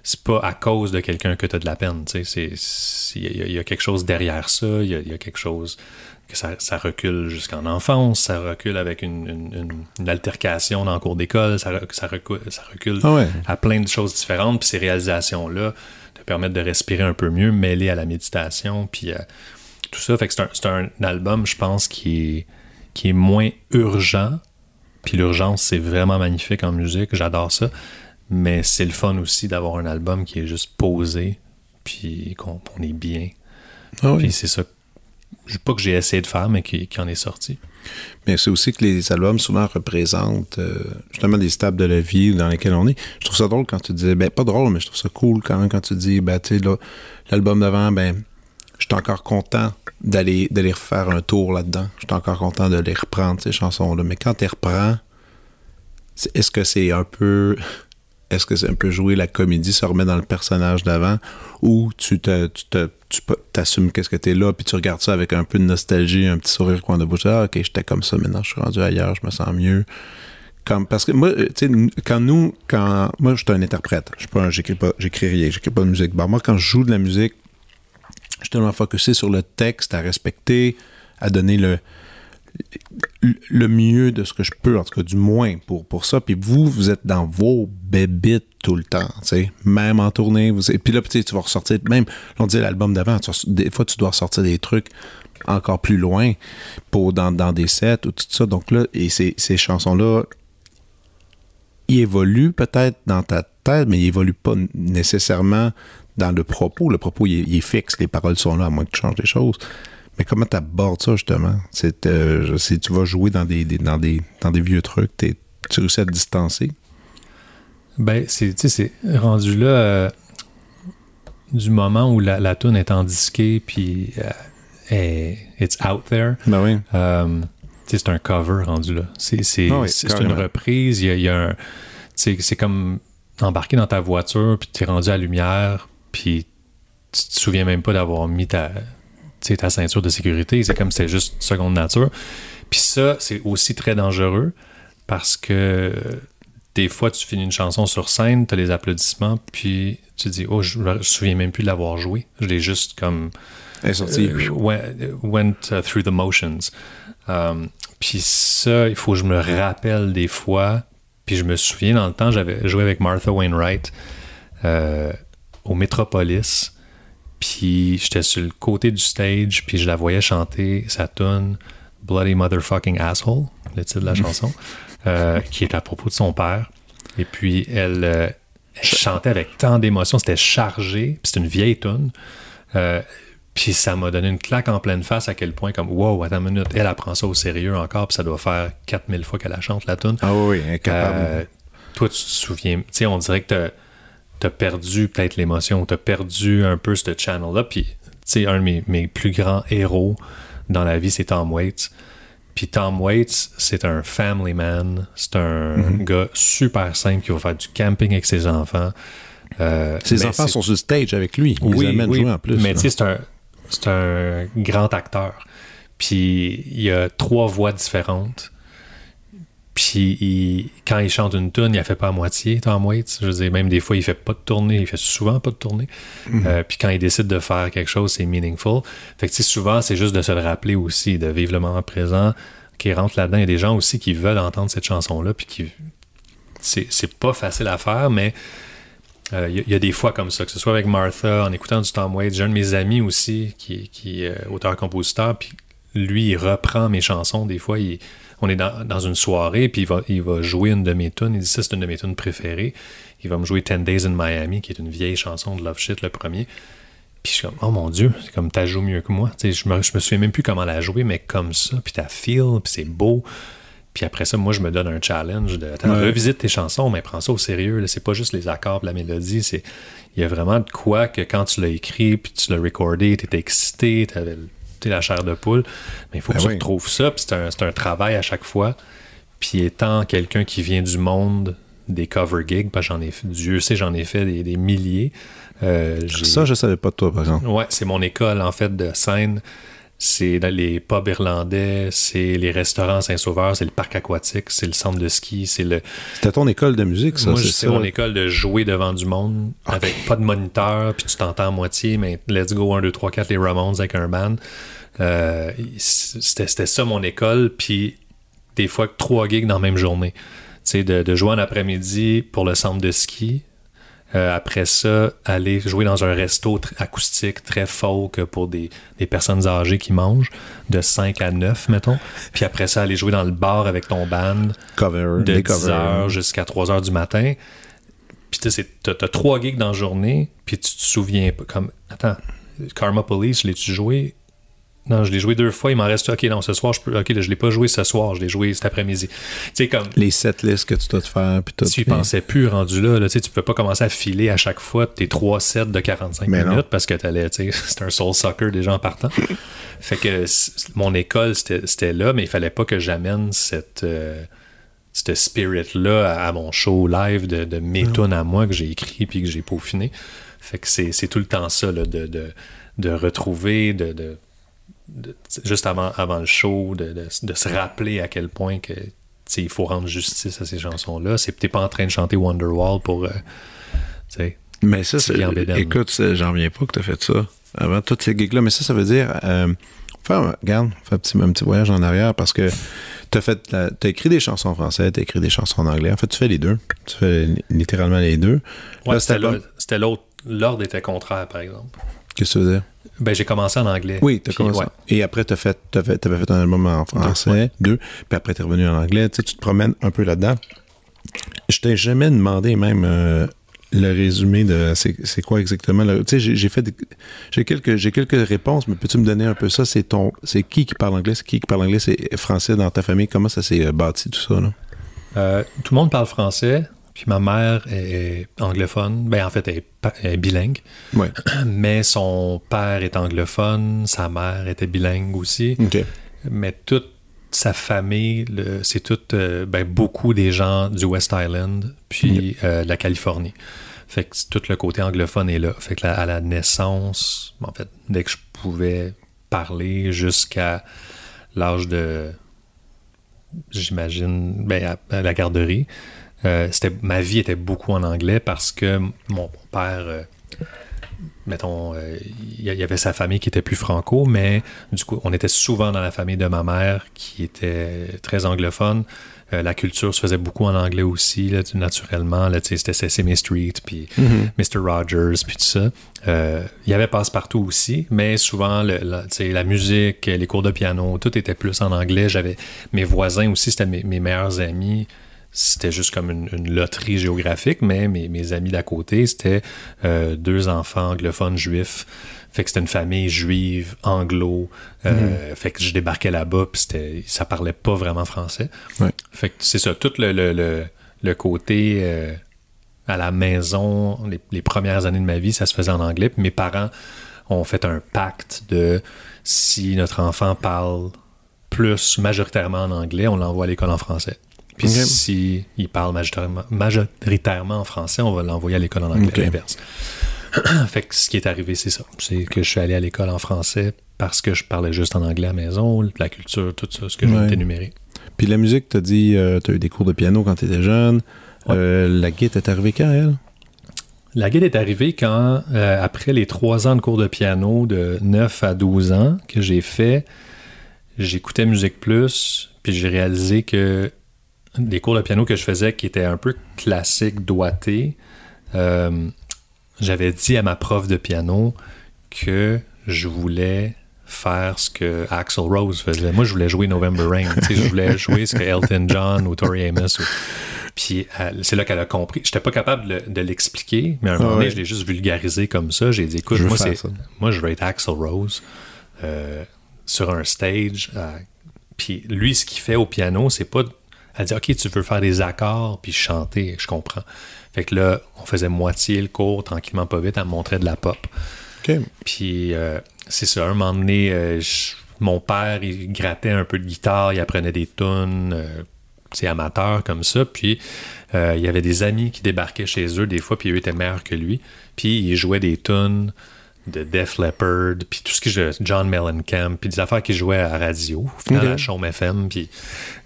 c'est pas à cause de quelqu'un que tu as de la peine. Il y, a quelque chose derrière ça, il y, a quelque chose que ça, recule jusqu'en enfance, ça recule avec une, altercation dans le cours d'école, ça, recule, ça recule ah à plein de choses différentes. Puis ces réalisations-là te permettent de respirer un peu mieux, mêlées à la méditation, puis euh, tout ça. Fait que c'est un, album, je pense, qui est, qui est moins urgent. Puis l'urgence, c'est vraiment magnifique en musique, j'adore ça mais c'est le fun aussi d'avoir un album qui est juste posé, puis qu'on est bien. Ah puis c'est ça, pas que j'ai essayé de faire, mais qui, en est sorti. Mais c'est aussi que les albums souvent représentent euh, justement des stades de la vie dans lesquels on est. Je trouve ça drôle quand tu dis, ben pas drôle, mais je trouve ça cool quand même quand tu dis, ben tu sais, l'album d'avant, ben je suis encore content d'aller d'aller refaire un tour là-dedans. Je suis encore content de les reprendre, ces chansons-là. Mais quand tu les reprends, est-ce que c'est un peu est-ce que c'est un peu jouer la comédie, se remet dans le personnage d'avant, ou tu t'assumes qu'est-ce que t'es là, puis tu regardes ça avec un peu de nostalgie, un petit sourire coin de bouche, ah ok, j'étais comme ça, maintenant je suis rendu ailleurs, je me sens mieux. Parce que moi, tu sais, quand nous, quand moi, je suis un interprète, je pas, j'écris pas, j'écris rien, j'écris pas de musique. moi, quand je joue de la musique, je suis tellement focusé sur le texte à respecter, à donner le, le mieux de ce que je peux, en tout cas du moins pour, ça. Puis vous, vous êtes dans vos bébites tout le temps, tu même en tournée. Vous, et puis là, tu vas ressortir, même, on dit l'album d'avant, des fois, tu dois ressortir des trucs encore plus loin pour, dans, des sets ou tout ça. Donc là, et ces, ces chansons-là, ils évoluent peut-être dans ta tête, mais ils évoluent pas nécessairement dans le propos. Le propos, il est, fixe, les paroles sont là, à moins que tu changes des choses. Mais comment tu abordes ça, justement? C'est, euh, si tu vas jouer dans des, dans des, dans des vieux trucs, tu réussis à te distancer? Ben, c'est, c'est rendu là euh, du moment où la, la tune est en disqué, puis euh, it's out there. Ben oui. c'est un cover rendu là. C'est, c'est, ah une reprise. Il y a, un. C'est comme embarquer dans ta voiture, puis tu es rendu à la lumière, puis tu te souviens même pas d'avoir mis ta, ta ceinture de sécurité. C'est comme c'est juste seconde nature. Puis ça, c'est aussi très dangereux parce que des fois, tu finis une chanson sur scène, tu as les applaudissements, puis tu dis, oh, je me souviens même plus de l'avoir joué. Je l'ai juste comme. Elle sortie. Euh, went, uh, through the motions. Um, puis ça, il faut que je me rappelle des fois. Puis je me souviens, dans le temps, j'avais joué avec Martha Wainwright euh, au Metropolis. Puis j'étais sur le côté du stage, puis je la voyais chanter sa tune Bloody Motherfucking Asshole, le titre de la chanson, euh, qui est à propos de son père. Et puis elle, euh, chantait avec tant d'émotion, c'était chargé, puis c'est une vieille tune. Euh, puis ça m'a donné une claque en pleine face à quel point, comme, wow, attends une minute, elle apprend ça au sérieux encore, puis ça doit faire 4000 fois qu'elle la chante, la tune. Ah oui, incapable. toi, tu te souviens, tu sais, on dirait que t'as perdu peut-être l'émotion, t'as perdu un peu ce channel-là. Puis, tu sais, un de mes, plus grands héros dans la vie, c'est Tom Waits. Puis Tom Waits, c'est un family man. C'est un mhm. gars super simple qui va faire du camping avec ses enfants. Euh, ses enfants sont sur stage avec lui. Il oui, les jouer en plus. Mais tu sais, c'est un, un grand acteur. Puis il y a trois voix différentes. Puis quand il chante une tune, il la fait pas à moitié, Tom Waits. Je veux dire, même des fois, il fait pas de tournée, il fait souvent pas de tournée. Mhm. Euh, puis quand il décide de faire quelque chose, c'est meaningful. Fait que souvent, c'est juste de se le rappeler aussi, de vivre le moment présent, qui rentre là-dedans. Il y a des gens aussi qui veulent entendre cette chanson-là, puis qui. C'est pas facile à faire, mais euh, il y, a des fois comme ça, que ce soit avec Martha, en écoutant du Tom Waits. J'ai un de mes amis aussi qui, qui est euh, auteur-compositeur, puis lui, il reprend mes chansons. Des fois, il on est dans, une soirée, puis il va, il va jouer une de mes tunes. Il dit ça, c'est une de mes tunes préférées. Il va me jouer 10 Days in Miami, qui est une vieille chanson de Love Shit, le premier. Puis je suis comme, oh mon Dieu, c'est comme t'as joué mieux que moi. je me, je me souviens même plus comment la jouer, mais comme ça, puis t'as feel, puis c'est beau. Puis après ça, moi, je me donne un challenge de revisite tes chansons, mais prends ça au sérieux. C'est pas juste les accords, la mélodie. C'est il y a vraiment de quoi que quand tu l'as écrit, puis tu l'as recordé, t'étais excité, t'avais la chair de poule. Mais il faut ben que tu retrouves ça, puis c'est un, travail à chaque fois. Puis étant quelqu'un qui vient du monde des cover gigs, parce j'en ai Dieu sait, j'en ai fait des, milliers. Euh, ça, je savais pas de toi, par exemple. Ouais, c'est mon école, en fait, de scène. C'est les pubs irlandais, c'est les restaurants Saint-Sauveur, c'est le parc aquatique, c'est le centre de ski, c'est le. C'était ton école de musique, ça? Moi, ça? mon école de jouer devant du monde avec pas de moniteur, puis tu t'entends à moitié, mais let's go 1, 2, 3, 4, les Ramones avec un band. Euh, c'était c'était ça mon école, puis des fois trois gigs dans la même journée. Tu sais, de, de jouer en après-midi pour le centre de ski. Euh, après ça, aller jouer dans un resto tr- acoustique très folk pour des, des personnes âgées qui mangent, de 5 à 9, mettons. Puis après ça, aller jouer dans le bar avec ton band Cover, de des 10 covers. heures jusqu'à 3 heures du matin. Puis tu sais, t'as trois gigs dans la journée, puis tu te souviens pas. Comme, attends, Karma Police, l'ai-tu joué? Non, je l'ai joué deux fois, il m'en reste. Ok, non, ce soir, je peux. Ok, je l'ai pas joué ce soir, je l'ai joué cet après-midi. Tu sais, comme. Les setlists que tu dois te faire, puis tout. Tu y pensais plus rendu là, là tu sais, tu peux pas commencer à filer à chaque fois tes trois sets de 45 Mais non. minutes parce que t'allais, tu sais, c'est un soul sucker déjà en partant. fait que mon école, c'était là, mais il fallait pas que j'amène cette, euh, cette spirit-là à, à mon show live de, de mes tunes à moi que j'ai écrit puis que j'ai peaufiné. Fait que c'est c'est tout le temps ça, là, de, de, de retrouver, de, de, de- juste avant, avant le show, de, de- de se rappeler à quel point que il faut rendre justice à ces chansons-là. C'est t'es pas en train de chanter Wonderwall pour euh, Mais ça, c'est. Écoute, j'en reviens pas que tu as fait ça avant toutes ces gigs-là. Mais ça, ça veut dire. Euh, regarde, fais un petit, un petit voyage en arrière parce que tu as, écrit des chansons en français, tu as écrit des chansons en anglais. En fait, tu fais les deux. Tu fais littéralement les deux. Ouais, c'était l'autre. L'ordre était contraire, par exemple. Qu'est-ce que ça veut dire? Ben, j'ai commencé en anglais. Oui, tu as commencé. ouais. Et après, tu fait, t'as fait, avais fait un album en français, deux, puis après, tu es revenu en anglais. Tu sais, tu te promènes un peu là-dedans. Je t'ai jamais demandé même euh, le résumé de c'est quoi exactement. Tu sais, j'ai- fait j'ai quelques, j'ai quelques réponses, mais peux-tu me donner un peu ça? C'est ton c'est qui qui parle anglais? C'est qui qui parle anglais? C'est français dans ta famille? Comment ça s'est euh, bâti tout ça? Là? Euh, tout le monde parle français, puis ma mère est anglophone. Ben, en fait, elle est, bilingue. Ouais. Mais son père est anglophone, sa mère était bilingue aussi. Mais toute sa famille, le- c'est tout, euh, ben, beaucoup des gens du West Island, puis euh, de la Californie. Fait que tout le côté anglophone est là. Fait que la- à la naissance, en fait, dès que je pouvais parler jusqu'à l'âge de, j'imagine, ben, à, à la garderie, euh, c'était, ma vie était beaucoup en anglais parce que mon, père, euh, mettons, euh, il y y avait sa famille qui était plus franco, mais du coup, on était souvent dans la famille de ma mère qui était très anglophone. La culture se faisait beaucoup en anglais aussi, là, naturellement. Là, c'était Sesame Street, puis Mr. Rogers, puis tout ça. Il y avait Passe-Partout aussi, mais souvent, le- la, musique, les cours de piano, tout était plus en anglais. J'avais mes voisins aussi, c'était mes, mes meilleurs amis. C'était juste comme une, une loterie géographique, mais mes, mes amis d'à côté, c'était euh, deux enfants anglophones juifs. Fait que c'était une famille juive, anglo. Euh, Fait que je débarquais là-bas, puis c'était- ça parlait pas vraiment français. Fait que c'est ça, tout le, le, le, le côté euh, à la maison, les, les premières années de ma vie, ça se faisait en anglais. Puis mes parents ont fait un pacte de si notre enfant parle plus majoritairement en anglais, on l'envoie à l'école en français. Puis Ok. si il parle majoritairement, majoritairement en français, on va l'envoyer à l'école en anglais, Ok. à l'inverse. fait que ce qui est arrivé, c'est ça. C'est que je suis allé à l'école en français parce que je parlais juste en anglais à la maison, la culture, tout ça, ce que je viens d'énumérer. Puis la musique, tu as dit, tu as eu des cours de piano quand tu étais jeune. Ouais. Euh, la guitare est arrivée quand, elle? La guide est arrivée quand, euh, après les trois ans de cours de piano de 9 à 12 ans que j'ai fait, j'écoutais Musique Plus, puis j'ai réalisé que les cours de piano que je faisais, qui étaient un peu classiques, doigtés, euh, j'avais dit à ma prof de piano que je voulais faire ce que Axl Rose faisait. Moi, je voulais jouer November Rain. Je voulais jouer ce que Elton John ou Tori Amos. ou- Puis elle- c'est là qu'elle a compris. J'étais pas capable de, de l'expliquer, mais à un moment donné, ouais. je l'ai juste vulgarisé comme ça. J'ai dit, écoute, Je moi, moi, je veux être Axl Rose euh, sur un stage. euh, puis lui, ce qu'il fait au piano, c'est pas. Elle dit, OK, tu veux faire des accords puis chanter. Je comprends. Fait que là, on faisait moitié le cours, tranquillement, pas vite. Elle me montrait de la pop. Puis euh, c'est ça, un moment donné, euh, je- mon père, il grattait un peu de guitare, il apprenait des tunes, euh, c'est amateur comme ça. Puis euh, il y avait des amis qui débarquaient chez eux des fois, puis eux étaient meilleurs que lui. Puis il jouait des tunes de Def Leppard, puis tout ce que je. John Mellencamp, puis des affaires qui jouaient à radio, au final, Ok. à Chaume FM, puis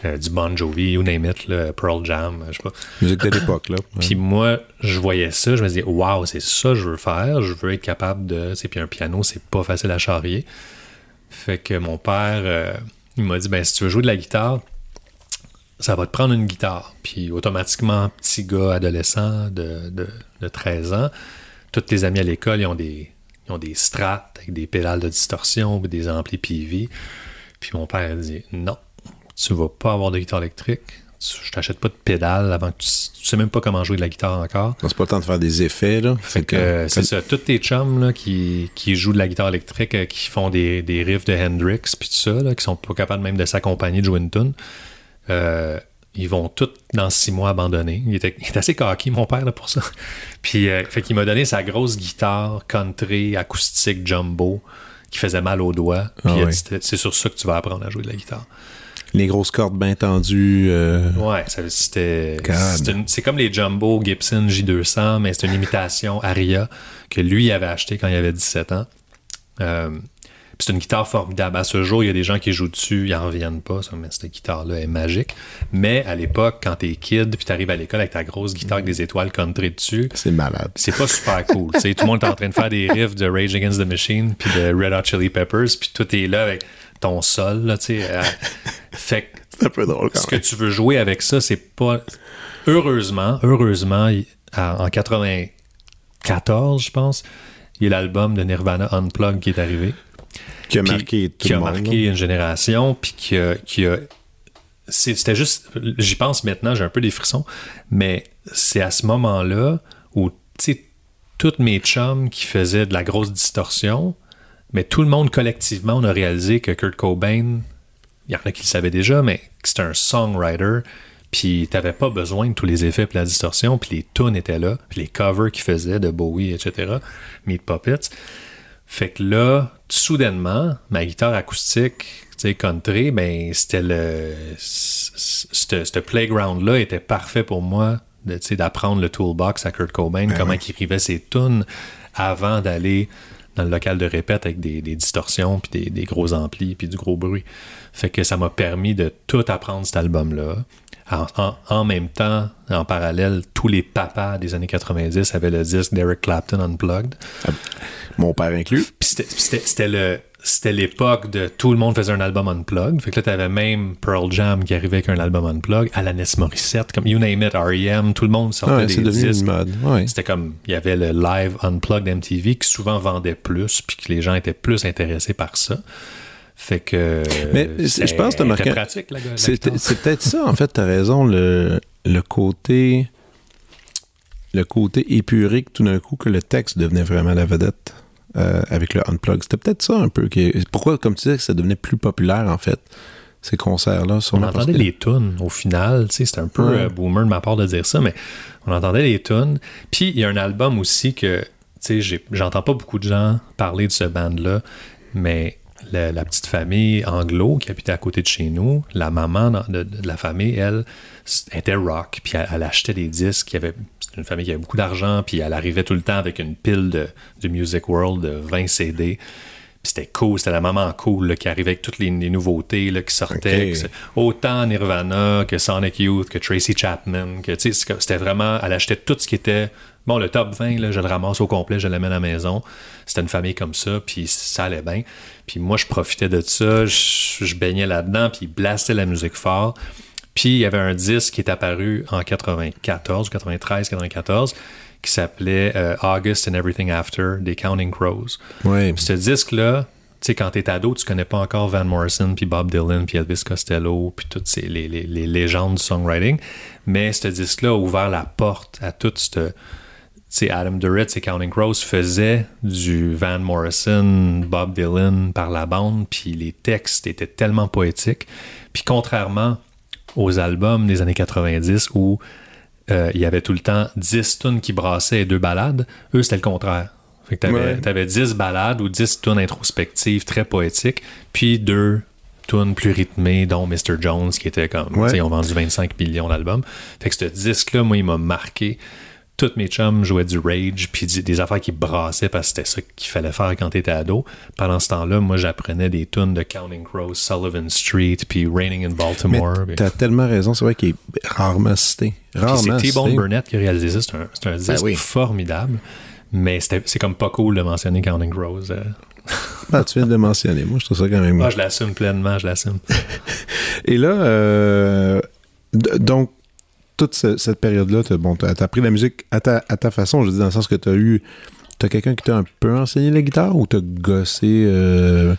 euh, du Bon Jovi, you name it, là, Pearl Jam, je sais pas. Musique de l'époque, là. Ouais. Puis moi, je voyais ça, je me disais, waouh, c'est ça que je veux faire, je veux être capable de. Puis un piano, c'est pas facile à charrier. Fait que mon père, euh, il m'a dit, ben, si tu veux jouer de la guitare, ça va te prendre une guitare. Puis automatiquement, petit gars adolescent de, de, de 13 ans, tous tes amis à l'école, ils ont des, ils ont des strats avec des pédales de distorsion ou des amplis PV. Puis mon père a dit non, tu vas pas avoir de guitare électrique. Tu- Je t'achète pas de pédales avant que tu, tu sais même pas comment jouer de la guitare encore. C'est pas le temps de faire des effets, là. Fait que c'est ça, tous tes chums là, qui, qui jouent de la guitare électrique, euh, qui font des, des riffs de Hendrix, puis tout ça, là, qui sont pas capables même de s'accompagner de jouer une tune, euh, ils vont tous dans six mois abandonner. Il était, il était assez coquille, mon père, là, pour ça. Puis, euh, fait qu'il m'a donné sa grosse guitare country, acoustique, jumbo, qui faisait mal aux doigts. Puis Ah dit, c'est sur ça que tu vas apprendre à jouer de la guitare. Les grosses cordes bien tendues. euh, Ouais, c'était. C'est comme les Jumbo Gibson J200, mais c'est une imitation Aria que lui avait acheté quand il avait 17 ans. Euh, puis c'est une guitare formidable. À ce jour, il y a des gens qui jouent dessus, ils en reviennent pas, ça, mais cette guitare-là est magique. Mais à l'époque, quand t'es kid, puis t'arrives à l'école avec ta grosse guitare avec des étoiles country dessus, C'est malade. c'est pas super cool. tout le monde est en train de faire des riffs de Rage Against the Machine puis de Red Hot Chili Peppers, puis tout est là avec ton sol, là, euh, fait que C'est un peu drôle quand ce que tu veux jouer avec ça, c'est pas. Heureusement, heureusement, en 94, je pense, il y a l'album de Nirvana Unplugged qui est arrivé. Qui a marqué tout qui le a monde. marqué une génération, puis qui a. qui a- C'était juste. J'y pense maintenant, j'ai un peu des frissons, mais c'est à ce moment-là où, tu sais, tous mes chums qui faisaient de la grosse distorsion, mais tout le monde collectivement, on a réalisé que Kurt Cobain, il y en a qui le savaient déjà, mais que c'était un songwriter, puis t'avais pas besoin de tous les effets puis la distorsion, puis les tunes étaient là, puis les covers qu'il faisait de Bowie, etc., Meat Puppets. Fait que là, soudainement, ma guitare acoustique, tu sais, country, ben, c'était le. Ce playground-là était parfait pour moi tu sais, d'apprendre le toolbox à Kurt Cobain, comment il écrivait ses tunes avant d'aller dans le local de répète avec des, des distorsions, puis des, des gros amplis, puis du gros bruit. Fait que ça m'a permis de tout apprendre cet album-là. En, en- en même temps, en parallèle, tous les papas des années 90 avaient le disque d'Eric Clapton Unplugged. Mon père inclus. Puis c'était- c'était c'était le c'était l'époque de tout le monde faisait un album unplugged. Fait que là, t'avais même Pearl Jam qui arrivait avec un album unplugged, Alanis Morissette, comme You Name It, R.E.M., tout le monde sortait Ouais, des disques. une mode. Ouais. C'était comme, il y avait le live unplugged MTV qui souvent vendait plus, puis que les gens étaient plus intéressés par ça. Fait que. Mais je pense que marqué- C'était pratique, la, la C'est peut-être ça, en fait, t'as raison, le, le côté le côté épuré que tout d'un coup que le texte devenait vraiment la vedette euh, avec le unplug. C'était peut-être ça un peu. Qui, pourquoi, comme tu disais, que ça devenait plus populaire, en fait, ces concerts-là. On entendait les tunes au final, tu c'est un peu Ouais. euh, boomer de ma part de dire ça, mais on entendait les tunes. Puis il y a un album aussi que, tu sais, j'entends pas beaucoup de gens parler de ce band-là, mais la, petite famille anglo qui habitait à côté de chez nous, la maman de, la famille, elle, était rock, puis elle, achetait des disques, c'est une famille qui avait beaucoup d'argent, puis elle arrivait tout le temps avec une pile de, de Music World de 20 CD. C'était cool, c'était la maman cool là, qui arrivait avec toutes les, les nouveautés là, qui sortaient. Que autant Nirvana que Sonic Youth, que Tracy Chapman, que c'était vraiment, elle achetait tout ce qui était. Bon, le top 20, là, je le ramasse au complet, je l'amène à la maison. C'était une famille comme ça, puis ça allait bien. Puis moi, je profitais de ça, je, je baignais là-dedans, puis blastait la musique fort. Puis il y avait un disque qui est apparu en 94, 93, 94, qui s'appelait euh, August and Everything After des Counting Crows. Puis ce disque-là, tu sais, quand t'es ado, tu connais pas encore Van Morrison, puis Bob Dylan, puis Elvis Costello, puis toutes ces, les, les- les légendes du songwriting. Mais ce disque-là a ouvert la porte à toute cette... Tu sais, Adam Duritz et Counting Crows faisaient du Van Morrison, Bob Dylan par la bande, puis les textes étaient tellement poétiques. Puis contrairement aux albums des années 90 où euh, il y avait tout le temps 10 tunes qui brassaient et deux ballades, eux, c'était le contraire. Fait que t'avais, Ouais. t'avais 10 ballades ou 10 tunes introspectives très poétiques, puis deux tunes plus rythmées, dont Mr. Jones, qui était comme, Ouais. tu sais, ils ont vendu 25 millions d'albums. Fait que ce disque-là, moi, il m'a marqué tous mes chums jouaient du Rage, puis des, affaires qui brassaient parce que c'était ça qu'il fallait faire quand t'étais ado. Pendant ce temps-là, moi, j'apprenais des tunes de Counting Crows, Sullivan Street, puis Raining in Baltimore. t'as tellement raison, c'est vrai qu'il est rarement cité. Rarement c'est T-Bone. Burnett qui a réalisé ça. C'est un, un disque oui. formidable. Mais c'est comme pas cool de mentionner Counting Crows. euh. Ah, tu viens de le mentionner. Moi, je trouve ça quand même. Ah, je l'assume pleinement, je l'assume. Et là, euh, donc, toute ce- cette période-là, t'as bon, t'as- t'as appris la musique à ta, à ta façon. Je dis dans le sens que t'as eu. T'as quelqu'un qui t'a un peu enseigné la guitare ou t'as gossé. euh,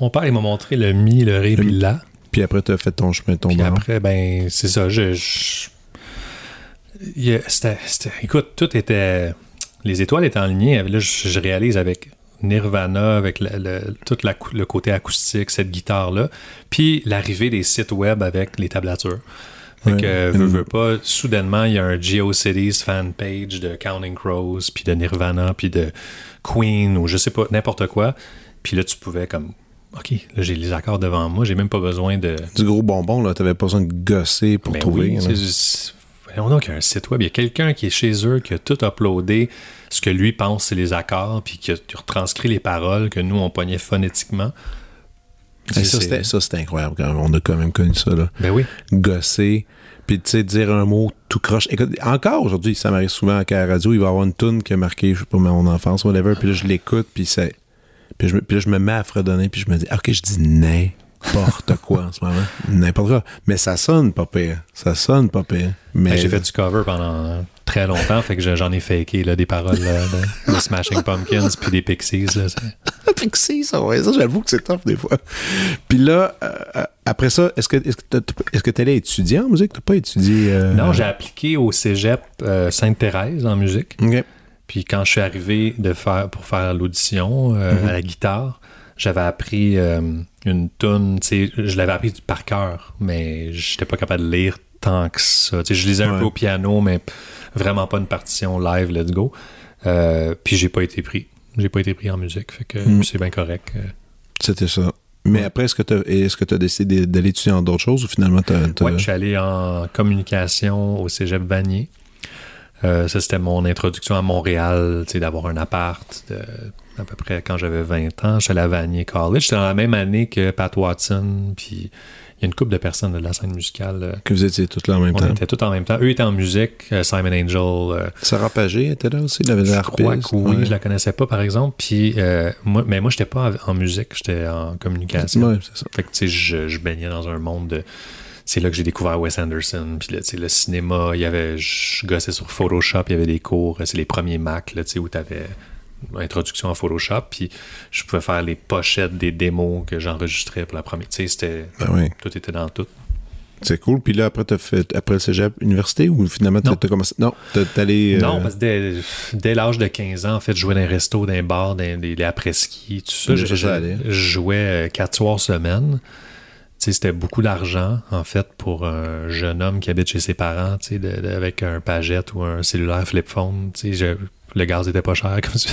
Mon père, il m'a montré le mi, le ré, Le puis la. puis après, t'as fait ton chemin, ton Puis après, ben, c'est ça. Je, je- écoute, tout était. Les étoiles étaient alignées. Là, je, je réalise avec Nirvana, avec le, tout la le côté acoustique, cette guitare-là. Puis l'arrivée des sites web avec les tablatures. Fait que, veux, veux pas, soudainement, il y a un GeoCities fan page de Counting Crows, puis de Nirvana, puis de Queen, ou je sais pas, n'importe quoi. Puis là, tu pouvais comme, OK, là, j'ai les accords devant moi, j'ai même pas besoin de, Du gros bonbon, là. T'avais pas besoin de gosser pour ben trouver. oui, juste- y a un site web. Il y a quelqu'un qui est chez eux, qui a tout uploadé, ce que lui pense, c'est les accords, puis qui a retranscrit les paroles que nous, on pognait phonétiquement. Hey, ça, c'était ça, incroyable quand même. On a quand même connu ça, là. Ben oui. Gosser. Puis, tu sais, dire un mot tout croche. Écoute, encore aujourd'hui, ça m'arrive souvent qu'à la radio, il va y avoir une tune qui a marqué, je sais pas, mon enfance, whatever. Puis là, je l'écoute, puis c'est. Puis, je, puis là, je me mets à fredonner, puis je me dis, ok, je dis n'importe quoi en ce moment. N'importe quoi. Mais ça sonne pas pire. Ça sonne pas pire. Mais Ben, J'ai fait du cover pendant très longtemps, fait que je- j'en ai faké là, des paroles là, de, Smashing Pumpkins puis des Pixies. Là, Pixies, ça, ouais, ça, j'avoue que c'est tough des fois. Puis là, euh, euh, après ça, est-ce que est-ce que t'as- est-ce que t'allais étudier en musique? T'as pas étudié... euh, Non, j'ai appliqué au cégep euh, Sainte-Thérèse en musique. Puis quand je suis arrivé de faire, pour faire l'audition Mhm. à la guitare, j'avais appris une tu sais, je l'avais appris par cœur, mais j'étais pas capable de lire tant que ça. Tu sais, je lisais un Ouais. peu au piano, mais vraiment pas une partition live, let's go. Euh, puis j'ai pas été pris. J'ai pas été pris en musique, fait que Mm. c'est bien correct. Euh, C'était ça. Mais après, est-ce que tu que as décidé d'aller étudier en d'autres choses ou finalement t'as... t'as- Ouais, je suis allé en communication au Cégep Vanier. Euh, ça, c'était mon introduction à Montréal, tu sais, d'avoir un appart. de- à peu près quand j'avais 20 ans, je suis allé à Vanier College. J'étais dans la même année que Pat Watson, puis il y a une couple de personnes de la scène musicale. euh, Que vous étiez tous là en même on temps. était tous en même temps. Eux étaient en musique, euh, Simon Angel. euh, Sarah Pagé était là aussi, la je crois que oui, Ouais. je la connaissais pas, par exemple. Puis, euh, moi, mais moi, j'étais pas en musique, j'étais en communication. Ouais, c'est ça. Fait que, tu sais, je, je baignais dans un monde de. C'est là que j'ai découvert Wes Anderson. Puis, là, le cinéma, il y avait. Je gossais sur Photoshop, il y avait des cours. C'est les premiers Mac, là, tu sais, où tu avais introduction à Photoshop. Puis, je pouvais faire les pochettes des démos que j'enregistrais pour la première. Tu sais, c'était. Ben oui, Tout était dans tout. c'est cool. Puis là, après, t'as fait après le cégep, université ou finalement Non. t'as commencé... Non, t'es allé... euh, Non, parce que dès, dès l'âge de 15 ans, en fait, je jouais dans les restos, dans les bars, dans les, les après-ski, tout ça. Je, jouais 4 soirs semaine. Tu sais, c'était beaucoup d'argent, en fait, pour un jeune homme qui habite chez ses parents, tu sais, de- de- avec un pagette ou un cellulaire flip phone. Tu sais, je- le gaz était pas cher. Comme ça.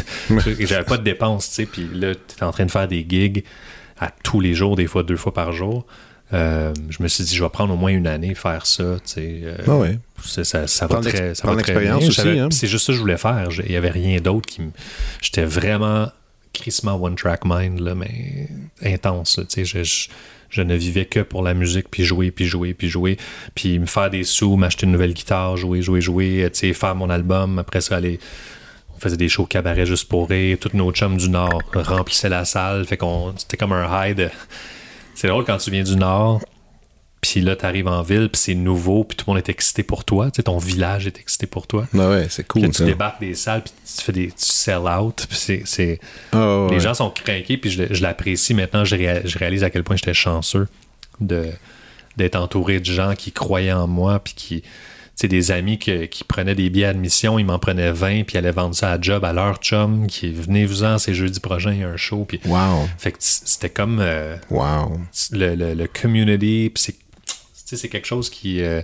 J'avais pas de dépenses, tu sais. Puis là, tu es en train de faire des gigs à tous les jours, des fois deux fois par jour. Euh, je me suis dit, je vais prendre au moins une année faire ça, tu sais. euh, Ah ouais. ça, ça, ça va très, ça va très bien. hein. C'est juste ça que je voulais faire. Il n'y avait rien d'autre qui me... J'étais vraiment crissement one-track mind, là, mais intense. là, tu sais, je, je, je ne vivais que pour la musique, puis jouer, puis jouer, puis jouer, puis me faire des sous, m'acheter une nouvelle guitare, jouer, jouer, jouer, tu sais, faire mon album, après ça, aller... On faisait des shows cabaret juste pour rire. Tous nos chums du Nord remplissaient la salle. Fait qu'on... C'était comme un high de... C'est drôle quand tu viens du Nord, puis là, t'arrives en ville, puis c'est nouveau, puis tout le monde est excité pour toi. Tu sais, ton village est excité pour toi. Ah ouais, c'est Puis là, cool tu ça. débarques des salles, puis tu fais des tu sell out, puis c'est, c'est- Ah ouais. les gens sont craqués, puis je, je l'apprécie maintenant. Je, réa- je réalise à quel point j'étais chanceux de d'être entouré de gens qui croyaient en moi, puis qui, des amis que- qui prenaient des billets d'admission, ils m'en prenaient 20, puis allaient vendre ça à job à leur chum, qui venez vous en, c'est jeudi prochain, il y a un show, puis Wow. fait que c'était comme euh, Wow. le, le, le community, puis c'est, quelque chose qui. euh,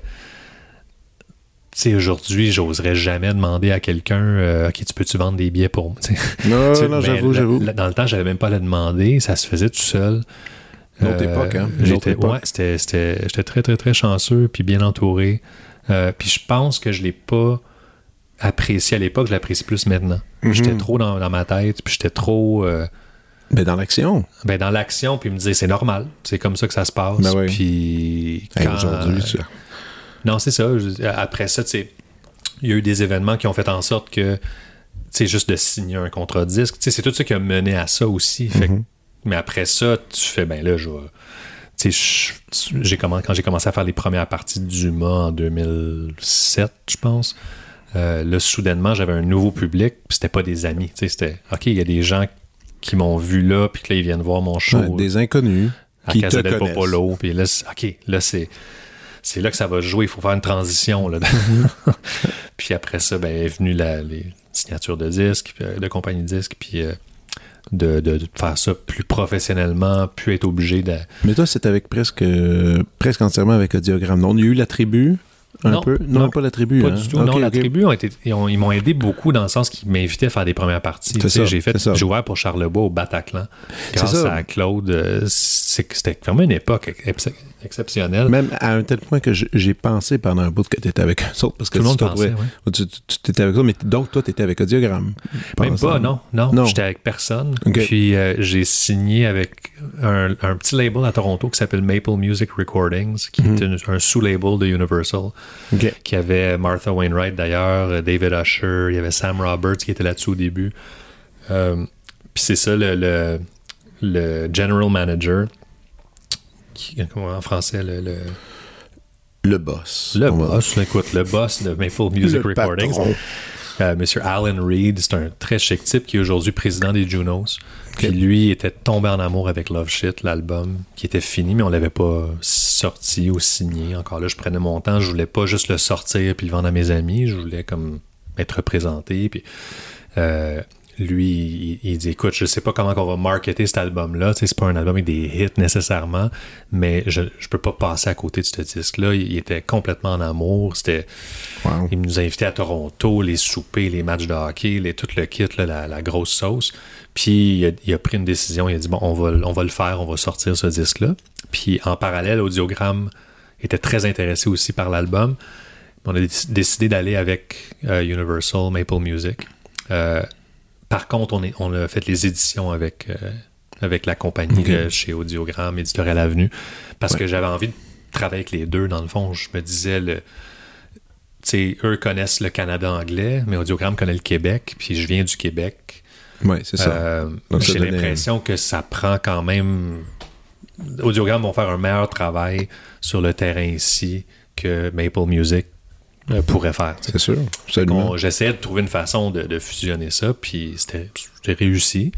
tu sais, aujourd'hui, j'oserais jamais demander à quelqu'un euh, Ok, tu peux-tu vendre des billets pour moi Non, j'avoue, la- j'avoue. la- Dans le temps, j'avais même pas à le demander, ça se faisait tout seul. Une autre époque, hein? J'étais, ouais, c'était- j'étais très, très, très chanceux, puis bien entouré. Euh, puis je pense que je l'ai pas apprécié à l'époque, je l'apprécie plus maintenant. Mhm. J'étais trop dans, dans ma tête, puis j'étais trop euh, Mais dans l'action. ben, dans l'action, puis me disait c'est normal, c'est comme ça que ça se passe. Ben oui. Puis Hey, Aujourd'hui, non, c'est ça. Je- Après ça, il y a eu des événements qui ont fait en sorte que, tu sais, juste de signer un contrat disque, tu sais, c'est tout ça qui a mené à ça aussi. Fait que- Mhm. mais après ça, tu fais, ben là, je vais. J'ai quand j'ai commencé à faire les premières parties du MA en 2007, je pense, euh, là, soudainement, j'avais un nouveau public, puis c'était pas des amis. C'était, OK, il y a des gens qui m'ont vu là, puis que là, ils viennent voir mon show Ouais, des inconnus à qui te Casa del connaissent. Popolo. Puis là, c'est- OK, là, c'est, c'est là que ça va jouer. Il faut faire une transition. Là. puis après ça, ben, est venue la, les signatures de disques, puis, euh, de compagnie de disques, puis euh, de, de- de faire ça plus professionnellement, puis être obligé de... Mais toi, c'est avec presque, euh, presque entièrement avec Audiogramme. Non, il y a eu la tribu, un Non, peu? Non, non, pas la tribu. Pas hein? du tout. Non, la tribu, ont été, ils, ont- ils m'ont aidé beaucoup dans le sens qu'ils m'invitaient à faire des premières parties. J'ai fait, ouvert pour Charlebois au Bataclan. Grâce ça. à Claude, euh, c'était vraiment une époque ex- exceptionnelle. Même à un tel point que j'ai pensé pendant un bout que tu étais avec eux autres. Parce que Tout le monde pensait, ouais. Tu, tu- étais avec eux, mais donc toi, tu étais avec Audiogramme. Même pas, non. Non, Non. j'étais avec personne. Puis euh, j'ai signé avec un, un petit label à Toronto qui s'appelle Maple Music Recordings, qui est une- un sous-label de Universal, qui avait Martha Wainwright d'ailleurs, David Usher, il y avait Sam Roberts qui était là-dessus au début. Euh, Puis c'est ça, le, le, le general manager, qui, comment en français, le, le, Le boss. le va- boss, écoute, le boss de Maple Music Le Recordings. Euh, Monsieur Alan Reed, c'est un très chic type qui est aujourd'hui président des Junos. Puis lui était tombé en amour avec Love Shit, l'album, qui était fini, mais on l'avait pas sorti ou signé. Encore là, je prenais mon temps, je voulais pas juste le sortir puis le vendre à mes amis, je voulais comme être représenté. Puis euh, lui, il, il dit écoute, je sais pas comment on va marketer cet album-là. Tu sais, c'est pas un album avec des hits nécessairement, mais je, je peux pas passer à côté de ce disque-là. Il, il était complètement en amour. C'était Wow. il nous a invités à Toronto, les soupers, les matchs de hockey, les, tout le kit, là, la, la grosse sauce. Puis il a, il a pris une décision, il a dit bon, on va, on va le faire, on va sortir ce disque-là. Puis en parallèle, Audiogramme était très intéressé aussi par l'album. On a déc- décidé d'aller avec euh, Universal Maple Music. Euh, par contre, on, est, on a fait les éditions avec, euh, avec la compagnie chez Audiogramme, Éditorial Avenue, parce Ouais. que j'avais envie de travailler avec les deux. Dans le fond, je me disais, le, eux connaissent le Canada anglais, mais Audiogramme connaît le Québec, puis je viens du Québec. Oui, c'est ça. Euh, J'ai l'impression que ça prend quand même. Audiogramme vont faire un meilleur travail sur le terrain ici que Maple Music euh, pourrait faire. C'est sûr. Absolument. J'essayais de trouver une façon de, de fusionner ça, puis c'était réussi.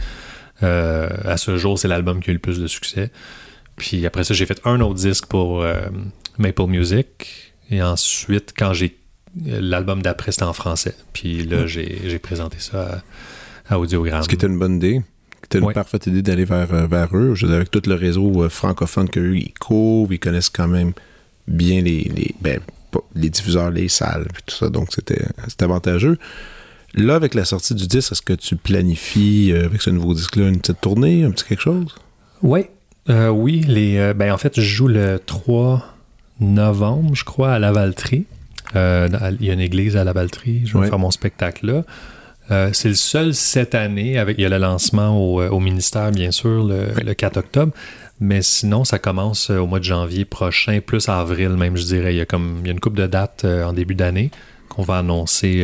Euh, à ce jour, c'est l'album qui a eu le plus de succès. Puis après ça, j'ai fait un autre disque pour euh, Maple Music. Et ensuite, quand j'ai. L'album d'après, c'était en français. Puis là, j'ai j'ai présenté ça à, à Audiogramme. Ce qui était une bonne idée. C'était une parfaite idée d'aller vers, vers eux. Je veux dire, avec tout le réseau francophone qu'eux, ils couvrent, ils connaissent quand même bien les, les, ben, les diffuseurs, les salles, puis tout ça. Donc, c'était avantageux. Là, avec la sortie du disque, est-ce que tu planifies, euh, avec ce nouveau disque-là, une petite tournée, un petit quelque chose? Oui, euh, oui. Les, euh, ben, en fait, je joue le 3 novembre, je crois, à Lavaltrie. Il y a une église à Lavaltrie. Je vais faire mon spectacle là. Euh, c'est le seul cette année. Avec, il y a le lancement au, au ministère, bien sûr, le 4 octobre. Mais sinon, ça commence euh, au mois de janvier prochain, plus avril même, je dirais. Il y a, comme, il y a une couple de dates euh, en début d'année qu'on va annoncer.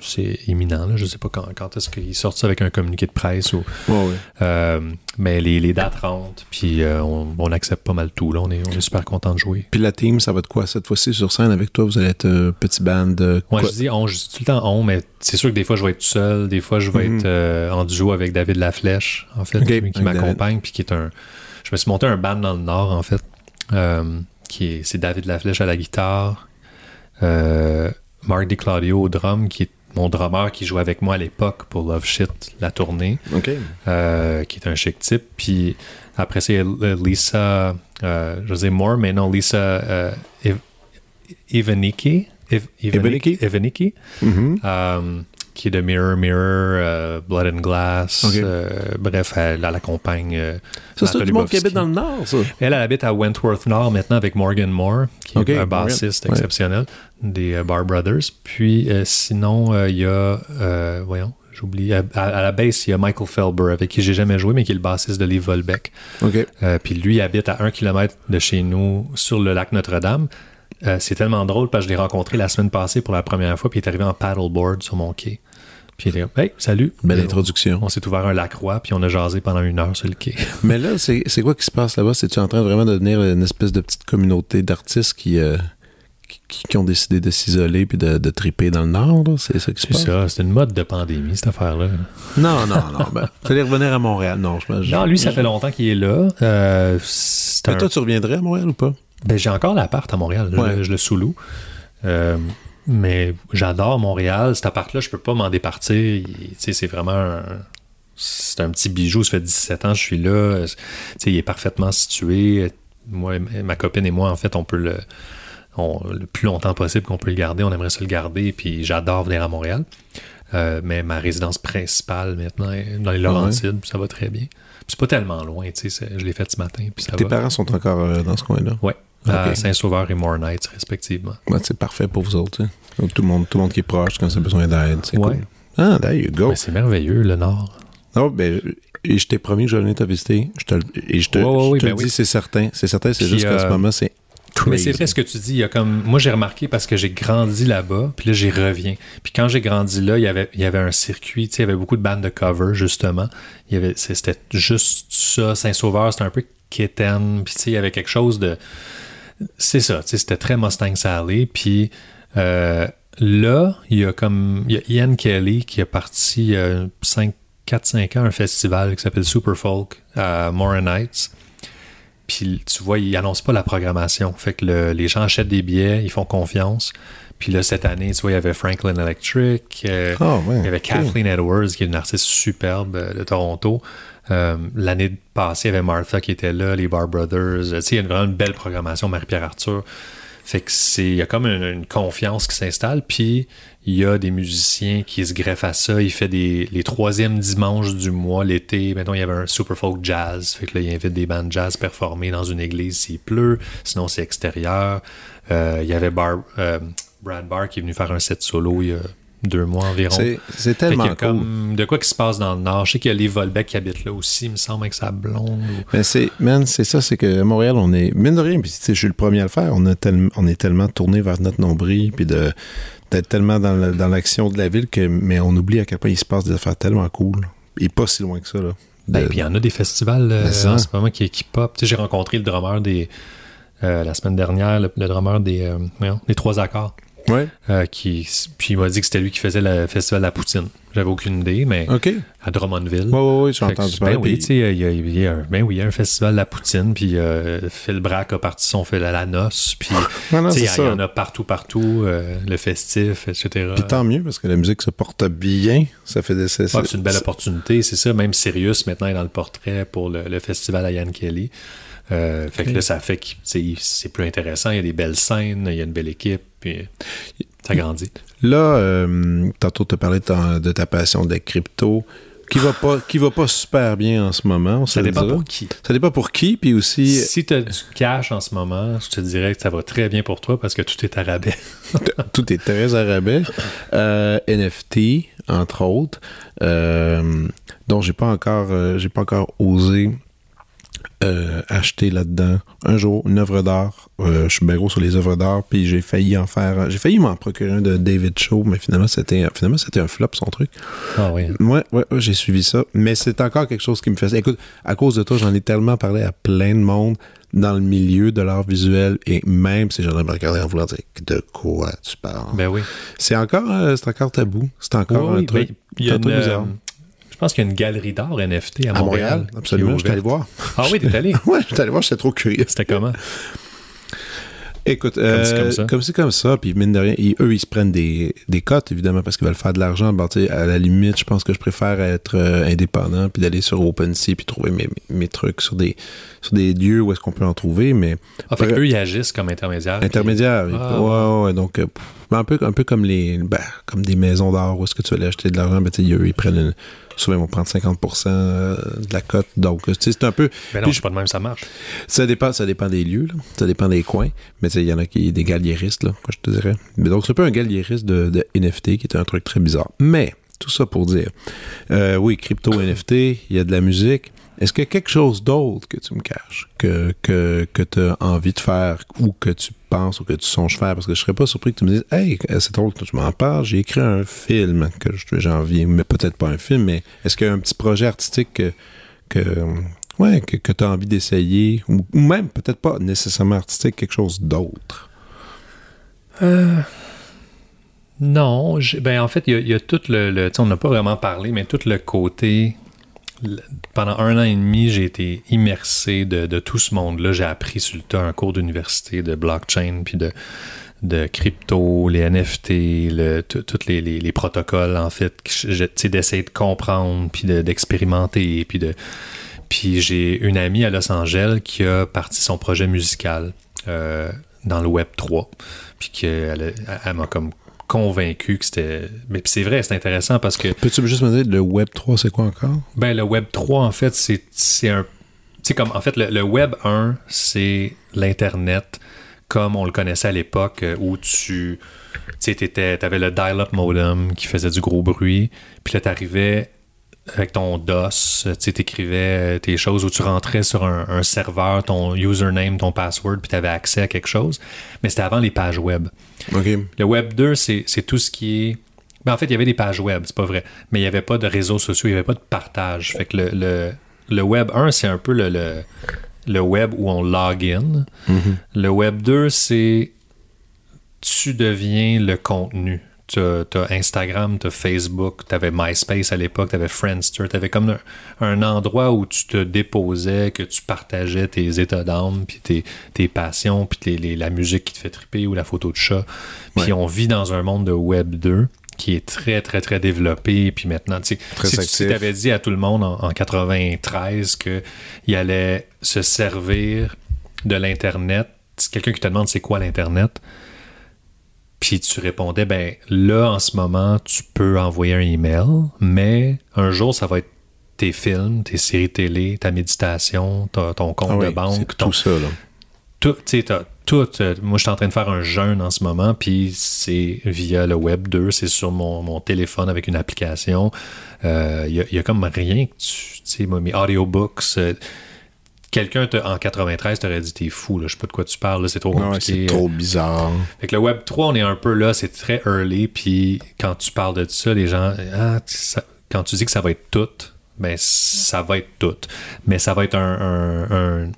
C'est imminent. Là. Je ne sais pas quand, quand est-ce qu'ils sortent ça avec un communiqué de presse ou Oui, oui. euh, mais les, les dates rentrent, puis euh, on, on accepte pas mal tout. Là. On, est, on est super content de jouer. Puis la team, ça va de quoi cette fois-ci sur scène avec toi? Vous allez être euh, petit band de Moi, je dis on, je dis tout le temps on, mais c'est sûr que des fois, je vais être tout seul. Des fois, je vais Mhm. être euh, en duo avec David Laflèche, en fait, qui, m'accompagne, puis qui est un... Je me suis monté un band dans le Nord, en fait, qui est, c'est David Laflèche à la guitare, Mark DiClaudio au drum, qui est mon drummer qui jouait avec moi à l'époque pour Love Shit, la tournée. Euh, qui est un chic type. Puis après y a Lisa, euh, je sais Moore, mais non, Lisa euh, euh, qui est de Mirror Mirror, euh, Blood and Glass. Euh, bref, elle, elle accompagne. euh, Ça, c'est tout le monde qui habite dans le Nord, ça. Elle, elle habite à Wentworth Nord maintenant avec Morgan Moore, qui est un Morgan, bassiste ouais. exceptionnel des euh, Bar Brothers. Puis sinon, il y a, voyons, j'oublie, à, la base, il y a Michael Felber avec qui j'ai jamais joué, mais qui est le bassiste de Lee Volbeck. Puis lui habite à un kilomètre de chez nous sur le lac Notre-Dame. Euh, c'est tellement drôle parce que je l'ai rencontré la semaine passée pour la première fois, puis il est arrivé en paddleboard sur mon quai. Puis il était comme, hey, salut. Belle introduction. On s'est ouvert un lac roi, puis on a jasé pendant une heure sur le quai. Mais là, c'est c'est quoi qui se passe là-bas? C'est-tu en train vraiment de devenir une espèce de petite communauté d'artistes qui, euh, qui, qui ont décidé de s'isoler puis de, de triper dans le Nord? C'est ça qui se C'est passe? ça, c'est une mode de pandémie, cette affaire-là. Non, non, non. Ben, allez revenir à Montréal. Non, je Non, lui, ça fait longtemps qu'il est là. Euh, c'est Mais un- toi, tu reviendrais à Montréal ou pas? Ben, j'ai encore l'appart à Montréal. Je le sous-loue. Euh, mais j'adore Montréal. Cet appart-là, je peux pas m'en départir. Il- tu sais, c'est vraiment un, c'est un petit bijou. Ça fait 17 ans que je suis là. Tu sais, il est parfaitement situé. Moi, ma copine et moi, en fait, on peut le, on- le plus longtemps possible qu'on peut le garder. On aimerait ça le garder. Puis j'adore venir à Montréal. Euh, mais ma résidence principale maintenant est dans les Laurentides. puis Ça va très bien. C'est pas tellement loin. tu sais, Je l'ai fait ce matin. Puis ça Tes va. parents sont encore euh, dans ce coin-là? Ouais. À. Saint-Sauveur et Mornight, respectivement. Ouais, c'est parfait pour vous autres. Donc, tout, le monde, tout le monde qui est proche quand ça a besoin d'aide. C'est Ouais. cool. Ah, there you go. Ben, c'est merveilleux, le Nord. Oh, ben, et je t'ai promis que je venais te visiter. Je te, et je te, je oui, ben le dis, oui. c'est certain. C'est certain, c'est juste qu'en ce euh, moment, c'est crazy. Mais c'est vrai ce que tu dis. Il y a comme, moi, j'ai remarqué parce que j'ai grandi là-bas, puis là, j'y reviens. Puis quand j'ai grandi là, il y avait, il y avait un circuit, tu sais, il y avait beaucoup de bandes de cover, justement. Il y avait, c'était juste ça. Saint-Sauveur, c'était un peu kitten. Puis, tu sais, il y avait quelque chose de. C'est ça, c'était très Mustang Sally. Puis euh, là, il y a comme. Il y a Ian Kelly qui a parti il y a 5, 4-5 ans un festival qui s'appelle Super Folk à Morin Heights. Puis tu vois, ils annoncent pas la programmation. Fait que le- les gens achètent des billets, ils font confiance. Puis là, cette année, tu vois, il y avait Franklin Electric, euh, Ah, ouais. il y avait. Kathleen Edwards, qui est une artiste superbe euh, de Toronto. Euh, L'année passée, il y avait Martha qui était là, les Bar Brothers. Sais, il y a une- vraiment une belle programmation, Marie-Pierre Arthur. Fait que c'est, il y a comme une, confiance qui s'installe, puis il y a des musiciens qui se greffent à ça. Il fait des, les troisièmes dimanches du mois, l'été. Maintenant, il y avait un super folk jazz. Fait que là, il invite des bandes jazz performer dans une église s'il pleut. Sinon, c'est extérieur. Euh, il y avait euh, Brad Barr qui est venu faire un set solo il y a deux mois environ. C'est tellement cool. de quoi qui se passe dans le Nord. Je sais qu'il y a les Volbeck qui habitent là aussi, il me semble, avec sa blonde. ou- Mais c'est, man, c'est ça, c'est que à Montréal, on est, mine de rien, puis je suis le premier à le faire, on, a tellement- on est tellement tourné vers notre nombril, puis de, d'être tellement dans, l'action de la ville, que, mais on oublie à quel point il se passe des affaires tellement cool. Et pas si loin que ça, là. Ben, puis il y en a des festivals euh, en ce moment qui, qui pop. J'ai rencontré le drummer des. euh, la semaine dernière, le, le drummer des, euh, des Trois Accords. Ouais, euh, qui, puis il m'a dit que c'était lui qui faisait le festival de la poutine. J'avais aucune idée, mais à Drummondville. J'ai Fait que, entendu ben oui, il y a, il y a un, ben oui, il y a un festival de la poutine, puis euh, Phil Brack a parti son fil à la noce, puis Ah non, il y, en a partout, partout, euh, le festif, etc. Puis tant mieux, parce que la musique se porte bien. Ça fait des. c'est- Ouais, une belle opportunité, c'est ça. Même Sirius, maintenant, est dans le portrait pour le, le festival à Yann Kelly. Euh, fait que là, ça fait que c'est plus intéressant. Il y a des belles scènes, il y a une belle équipe, puis ça grandit. Là, euh, tantôt, tu as parlé de ta, de ta passion des crypto, qui va pas, qui va pas super bien en ce moment. on Ça dépend pour qui. Ça dépend pour qui, puis aussi. Si tu as du cash en ce moment, je te dirais que ça va très bien pour toi parce que tout est à rabais. tout est très à rabais. Euh, NFT, entre autres, euh, dont j'ai pas encore, euh, j'ai pas encore osé euh, acheter là-dedans. Un jour, une œuvre d'art. Euh, je suis bien gros sur les œuvres d'art, puis j'ai failli en faire. J'ai failli m'en procurer un de David Shaw, mais finalement c'était, finalement c'était un flop son truc. Ah oui. Ouais, ouais, ouais, j'ai suivi ça. Mais c'est encore quelque chose qui me fait. Écoute, à cause de toi, j'en ai tellement parlé à plein de monde dans le milieu de l'art visuel et même si j'en ai me regarder en voulant dire de quoi tu parles? Ben oui. C'est encore, euh, c'est encore tabou. C'est encore Oui, un oui, truc. ben, il y a une, je pense qu'il y a une galerie d'art NFT à, à Montréal, Montréal. absolument. Je suis allé voir. Ah oui, t'es allé? ouais, je suis allé voir, j'étais trop curieux. C'était comment? Écoute, euh, c'est comme ça. comme c'est comme ça, puis mine de rien, ils- eux, ils se prennent des, des cotes, évidemment, parce qu'ils veulent faire de l'argent. Bon, sais, à la limite, je pense que je préfère être euh, indépendant, puis d'aller sur OpenSea, puis trouver mes, mes trucs sur des, sur des lieux où est-ce qu'on peut en trouver, mais En fait, eux, ils agissent comme intermédiaires. puis- intermédiaire. Ah, ouais, ouais, donc, euh, un, peu, un peu comme les ben, comme des maisons d'art où est-ce que tu vas aller acheter de l'argent, ben, eux, ils prennent une, souvent, ils vont prendre 50% de la cote, donc, tu sais, c'est un peu, Mais non, Puis c'est pas de même, ça marche. ça dépend, ça dépend des lieux, là. ça dépend des coins. Mais tu sais, il y en a qui des galliéristes, là, quoi, je te dirais. Mais donc, c'est un peu un galliériste de, de NFT qui est un truc très bizarre. Mais, tout ça pour dire, euh, oui, crypto NFT, il y a de la musique. Est-ce qu'il y a quelque chose d'autre que tu me caches, que, que, que tu as envie de faire ou que tu penses ou que tu songes faire? Parce que je serais pas surpris que tu me dises, hey, c'est drôle que tu m'en parles, j'ai écrit un film que j'ai envie, mais peut-être pas un film, mais est-ce qu'il y a un petit projet artistique que, que, ouais, que, que tu as envie d'essayer, ou, même peut-être pas nécessairement artistique, quelque chose d'autre? Euh, non, ben en fait, il y a- tout le, le- on n'a pas vraiment parlé, mais tout le côté. Pendant un an et demi, j'ai été immersé de, tout ce monde-là. J'ai appris sur le tas un cours d'université de blockchain, puis de, crypto, les NFT, le, tous les, les- les protocoles, en fait, d'essayer de comprendre, puis de- d'expérimenter, puis de. Puis j'ai une amie à Los Angeles qui a parti son projet musical euh, dans le Web 3. Puis qu'elle a- elle m'a comme convaincu que c'était. Mais c'est vrai, c'est intéressant parce que Peux-tu juste me dire, le Web 3, c'est quoi encore? ben, le Web 3, en fait, c'est c'est un. Tu comme, en fait, le, le Web 1, c'est l'Internet comme on le connaissait à l'époque euh, où tu. Tu sais, t'avais le dial-up modem qui faisait du gros bruit. Puis là, t'arrivais avec ton DOS, tu sais, t'écrivais euh, tes choses où tu rentrais sur un, un serveur, ton username, ton password, puis t'avais accès à quelque chose. Mais c'était avant les pages web. Le Web 2, c'est tout ce qui est. Ben, en fait, il y avait des pages web, c'est pas vrai. Mais il n'y avait pas de réseaux sociaux, il n'y avait pas de partage. Fait que le, le, le Web 1, c'est un peu le, le, le web où on log in. Le Web 2, c'est tu deviens le contenu. Tu as, Instagram, tu as Facebook, tu avais MySpace à l'époque, tu avais Friendster, tu avais comme un, un endroit où tu te déposais, que tu partageais tes états d'âme, puis tes, tes passions, puis la musique qui te fait triper ou la photo de chat. Puis Ouais. on vit dans un monde de Web 2 qui est très, très, très développé. Puis maintenant, tu sais, si tu avais dit à tout le monde en, en 93 qu'il allait se servir de l'Internet, si quelqu'un qui te demande c'est quoi l'Internet, puis tu répondais, ben là, en ce moment, tu peux envoyer un email, mais un jour, ça va être tes films, tes séries télé, ta méditation, ta- ton compte Ah de banque, ton, tout ça, là. tout, tu sais, tout. euh, moi, je suis en train de faire un jeûne en ce moment, puis c'est via le Web 2, c'est sur mon, mon téléphone avec une application. Il y, a, y a comme rien que tu. Tu sais, moi, mes audiobooks. euh, Quelqu'un en 93 t'aurait dit t'es fou, là, je sais pas de quoi tu parles, là, c'est trop compliqué. c'est trop bizarre. Fait que le Web 3, on est un peu là, c'est très early, puis quand tu parles de ça, les gens, ah, ça- quand tu dis que ça va être tout, ben ça va être tout. Mais ça va être un, un- un-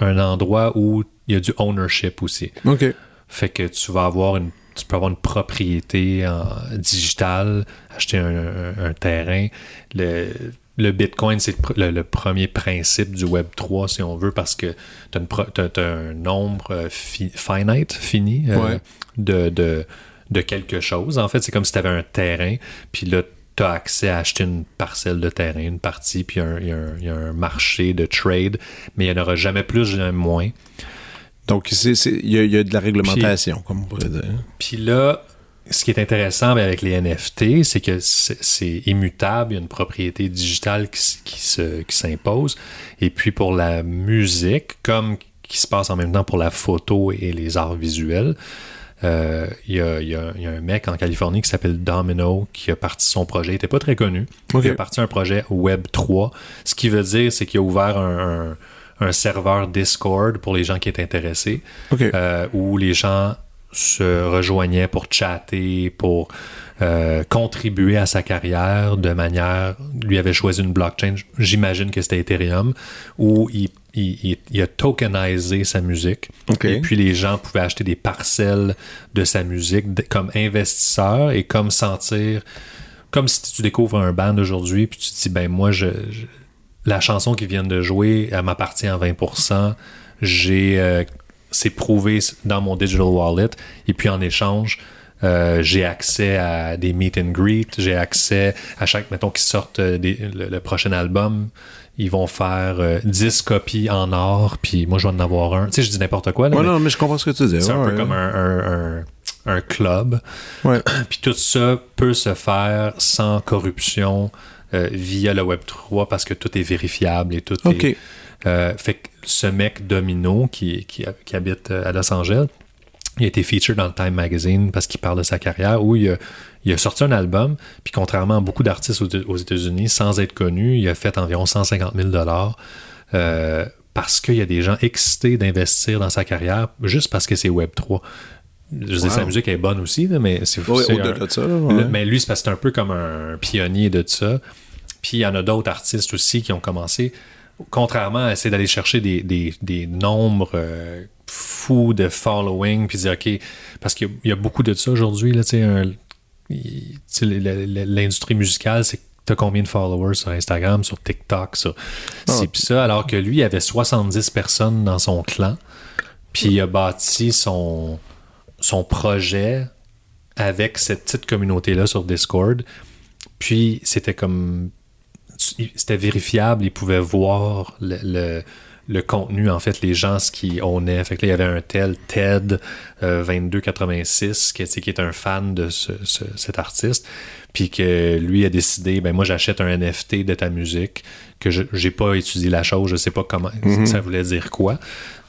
un endroit où il y a du ownership aussi. OK. Fait que tu vas avoir une, tu peux avoir une propriété en, digitale, acheter un, un- un terrain. Le, le Bitcoin, c'est le, pr- le- le premier principe du Web 3, si on veut, parce que tu as, un nombre euh, fi- finite, fini, euh, Ouais. de, de, de quelque chose. En fait, c'est comme si tu avais un terrain, puis là, tu as accès à acheter une parcelle de terrain, une partie, puis il y a un- y, a marché de trade, mais il n'y en aura jamais plus, jamais moins. Donc, il y, y a de la réglementation, comme on pourrait dire. Puis là, ce qui est intéressant ben, avec les NFT, c'est que c'est immutable, il y a une propriété digitale qui, qui se- qui s'impose. Et puis pour la musique, comme qui se passe en même temps pour la photo et les arts visuels, euh, il y, a, y y un mec en Californie qui s'appelle Domino qui a parti son projet, il n'était pas très connu. Il a parti un projet Web 3. Ce qui veut dire, c'est qu'il a ouvert un, un- un serveur Discord pour les gens qui étaient intéressés euh, où les gens se rejoignaient pour chatter, pour euh, contribuer à sa carrière de manière. Lui avait choisi une blockchain, j'imagine que c'était Ethereum, où il, il- il- il a tokenisé sa musique. Et puis les gens pouvaient acheter des parcelles de sa musique comme investisseurs et comme sentir. Comme si tu découvres un band aujourd'hui, puis tu te dis, ben moi, je, je- la chanson qu'ils viennent de jouer, elle m'appartient à 20%. J'ai euh, c'est prouvé dans mon digital wallet. Et puis en échange, euh, j'ai accès à des meet and greet, j'ai accès à chaque, mettons qu'ils sortent euh, des, le, le, prochain album, ils vont faire euh, 10 copies en or, puis moi je vais en avoir un. Tu sais, je dis n'importe quoi. Là, Ouais, mais non, mais je comprends ce que tu dis. c'est un peu ouais. comme un, un- un- un club. Ouais. Puis tout ça peut se faire sans corruption euh, via le Web3 parce que tout est vérifiable et tout OK. est. euh, fait que ce mec Domino qui, qui, qui habite euh, à Los Angeles, il a été featured dans le Time Magazine parce qu'il parle de sa carrière où il a, il a sorti un album, puis contrairement à beaucoup d'artistes aux, États-Unis, sans être connu, il a fait environ 150 000 euh, parce qu'il y a des gens excités d'investir dans sa carrière juste parce que c'est Web3. Je veux dire, sa Wow. musique est bonne aussi, mais c'est Ouais, c'est au-delà un- de ça, là, ouais. le- mais lui, c'est parce que c'est un peu comme un pionnier de ça. Puis il y en a d'autres artistes aussi qui ont commencé, contrairement à essayer d'aller chercher des, des- des nombres euh, fous de following, puis dire, OK, parce qu'il y a- il y, a beaucoup de ça aujourd'hui, là, tu sais, l'industrie musicale, c'est T'as combien de followers sur Instagram, sur TikTok, sur c'est pis ça, alors que lui, il avait 70 personnes dans son clan, puis il a bâti son, son projet avec cette petite communauté-là sur Discord. Puis c'était comme. C'était vérifiable, ils pouvaient voir le, le, le contenu, en fait, les gens, ce qu'ils ownaient. Fait que là, il y avait un tel Ted euh, 2286 qui, qui est un fan de ce- ce- cet artiste. Puis que lui a décidé, ben moi j'achète un NFT de ta musique, que je j'ai pas étudié la chose, je sais pas comment ça voulait dire quoi,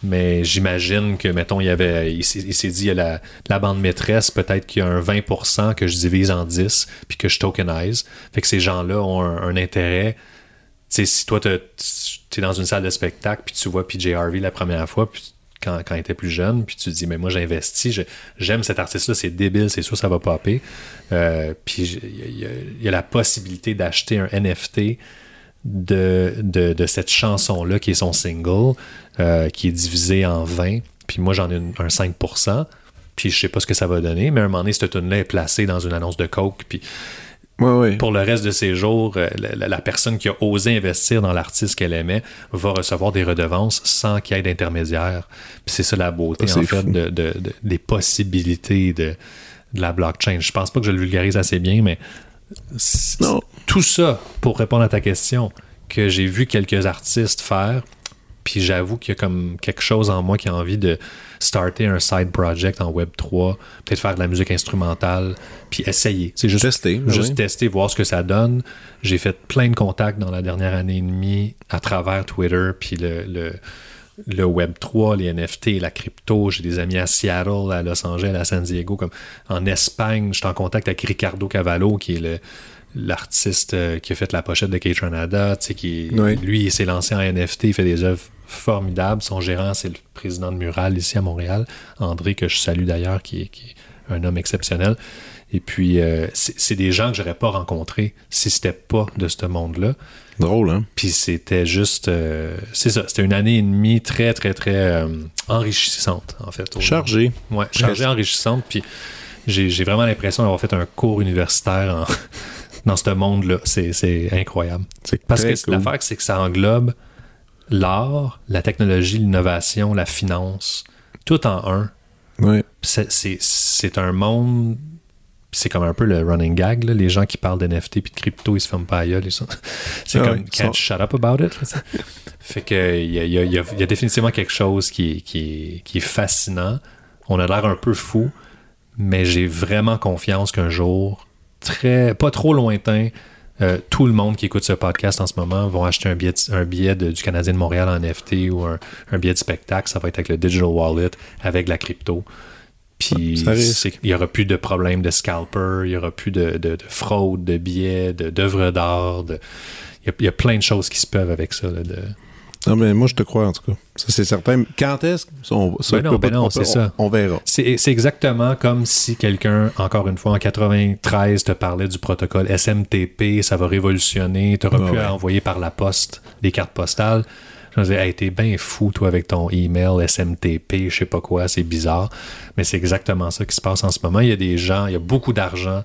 mais j'imagine que, mettons, il y avait, il s'est il s'est dit, il y a la, la bande maîtresse, peut-être qu'il y a un 20% que je divise en 10%, puis que je tokenise. Fait que ces gens-là ont un, un intérêt. Sais, si toi, tu es dans une salle de spectacle, puis tu vois PJ Harvey la première fois, puis quand, quand il était plus jeune, puis tu te dis, mais moi, j'investis, j'aime cet artiste-là, c'est débile, c'est sûr, ça va popper. Euh, puis il y, a- la possibilité d'acheter un NFT de cette chanson-là, qui est son single, euh, qui est divisé en 20. Puis moi, j'en ai une- un 5%. Puis je sais pas ce que ça va donner, mais à un moment donné, cette tune-là est placée dans une annonce de Coke. Puis Pour le reste de ses jours, euh, la, personne qui a osé investir dans l'artiste qu'elle aimait va recevoir des redevances sans qu'il y ait d'intermédiaire. C'est ça la beauté, Ça, en fait, de, de- de- des possibilités de, de la blockchain. Je pense pas que je le vulgarise assez bien, mais Non. tout ça, pour répondre à ta question, que j'ai vu quelques artistes faire, puis j'avoue qu'il y a comme quelque chose en moi qui a envie de starter un side project en Web 3, peut-être faire de la musique instrumentale, puis essayer. C'est juste Tester, ben juste oui. tester, voir ce que ça donne. J'ai fait plein de contacts dans la dernière année et demie à travers Twitter, puis le, le, le Web 3, les NFT, la crypto. J'ai des amis à Seattle, à Los Angeles, à San Diego, comme en Espagne. Je suis en contact avec Ricardo Cavallo, qui est le l'artiste euh, qui a fait la pochette de sais, qui Oui. lui, il s'est lancé en NFT, il fait des œuvres formidables. Son gérant, c'est le président de Mural ici à Montréal, André, que je salue d'ailleurs, qui est, qui est un homme exceptionnel. Et puis, euh, c'est des gens que j'aurais pas rencontrés si c'était pas de ce monde-là. Drôle, hein? Puis c'était juste, euh, c'est ça, c'était une année et demie très, très, très euh, enrichissante, en fait. au- Chargé. Ouais, chargée, enrichissante. Puis j'ai vraiment l'impression d'avoir fait un cours universitaire en- dans ce monde-là. C'est incroyable. Parce que cool. l'affaire, c'est que ça englobe l'art, la technologie, l'innovation, la finance, tout en un. C'est- un monde. C'est comme un peu le running gag, là. les gens qui parlent d'NFT puis de crypto, ils se ferment pas la gueule, C'est Ah comme ouais, can't sont- shut up about it. fait que il y a, y y y définitivement quelque chose qui est fascinant. On a l'air un peu fou, mais j'ai vraiment confiance qu'un jour, très pas trop lointain, euh, tout le monde qui écoute ce podcast en ce moment vont acheter un billet, un billet de- du Canadien de Montréal en NFT ou un, un billet de spectacle. Ça va être avec le digital wallet, avec la crypto. Puis il n'y aura plus de problème de scalper, il n'y aura plus de, de- de fraude, de billets, d'œuvres d'art. Il y, a, il y a plein de choses qui se peuvent avec ça. là, de- Non, mais moi, je te crois, en tout cas. Ça, c'est certain. Quand est-ce? Ça, on, ça, Ben non, ben non, on peut- c'est ça. On, on verra. C'est c'est exactement comme si quelqu'un, encore une fois, en 93, te parlait du protocole SMTP, ça va révolutionner, tu Ah pu ouais. envoyer par la poste des cartes postales. Je me disais, hey, t'es bien fou, toi, avec ton email SMTP, je sais pas quoi, c'est bizarre. Mais c'est exactement ça qui se passe en ce moment. Il y a des gens, il y a beaucoup d'argent.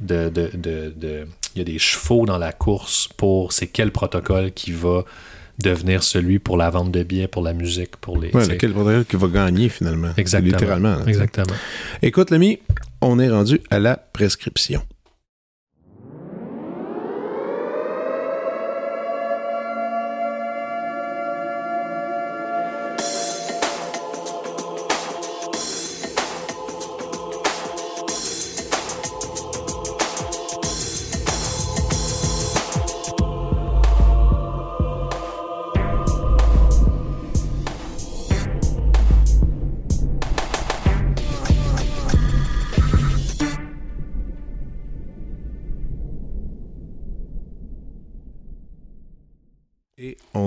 De, de, de, de- il y a des chevaux dans la course pour c'est quel protocole qui va devenir celui pour la vente de billets, pour la musique, pour les. T'sais. lequel qui va gagner finalement. Exactement. Littéralement. là. Exactement. Écoute, l'ami, on est rendu à la prescription.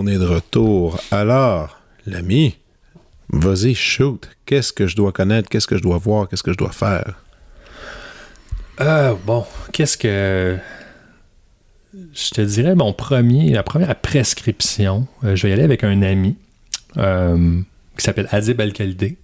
De retour. Alors, l'ami, vas-y, shoot. Qu'est-ce que je dois connaître? Qu'est-ce que je dois voir? Qu'est-ce que je dois faire? Euh, bon, qu'est-ce que. Je te dirais, mon premier, la première prescription, euh, je vais y aller avec un ami euh, qui s'appelle Adib Al-Khalidé,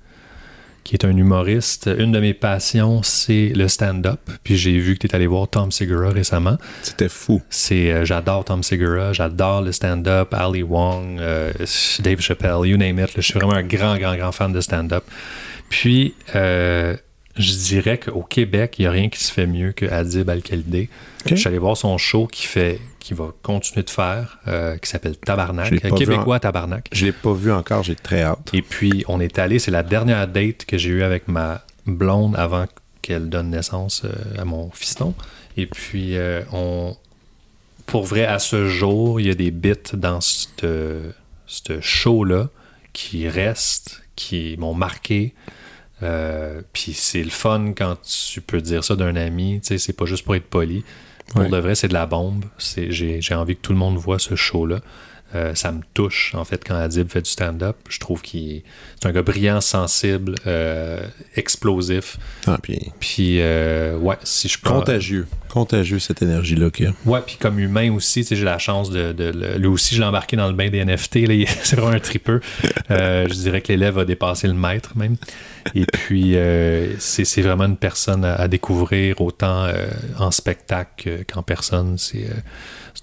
qui est un humoriste. Une de mes passions, c'est le stand-up. Puis j'ai vu que tu es allé voir Tom Segura récemment. C'était fou. C'est, euh, j'adore Tom Segura, j'adore le stand-up, Ali Wong, euh, Dave Chappelle, you name it. je suis vraiment un grand, grand, grand fan de stand-up. Puis, euh, je dirais qu'au Québec, il n'y a rien qui se fait mieux que Adib Al-Khalidé. Je suis allé voir son show qui fait qui va continuer de faire, euh, qui s'appelle Tabarnak, québécois Tabarnak. Je l'ai pas vu encore, j'ai très hâte. Et puis, on est allé, c'est la dernière date que j'ai eue avec ma blonde avant qu'elle donne naissance euh, à mon fiston. Et puis, euh, on, pour vrai, à ce jour, il y a des bits dans ce show-là qui restent, qui m'ont marqué. Euh, puis c'est le fun quand tu peux dire ça d'un ami, tu sais, c'est pas juste pour être poli. Pour Ouais. de vrai, c'est de la bombe. C'est, j'ai, j'ai envie que tout le monde voit ce show-là. Euh, ça me touche, en fait, quand Adib fait du stand-up. Je trouve qu'il est, c'est un gars brillant, sensible, euh, explosif. Ah, puis Puis, euh, ouais, si je contagieux. Contagieux, cette énergie-là qu'il y a. Ouais, puis comme humain aussi, j'ai la chance de, lui aussi, je l'ai embarqué dans le bain des NFT. c'est vraiment un tripeux. Je dirais que l'élève a dépassé le maître même. Et puis, c'est vraiment une personne à, à découvrir autant en spectacle que- qu'en personne. C'est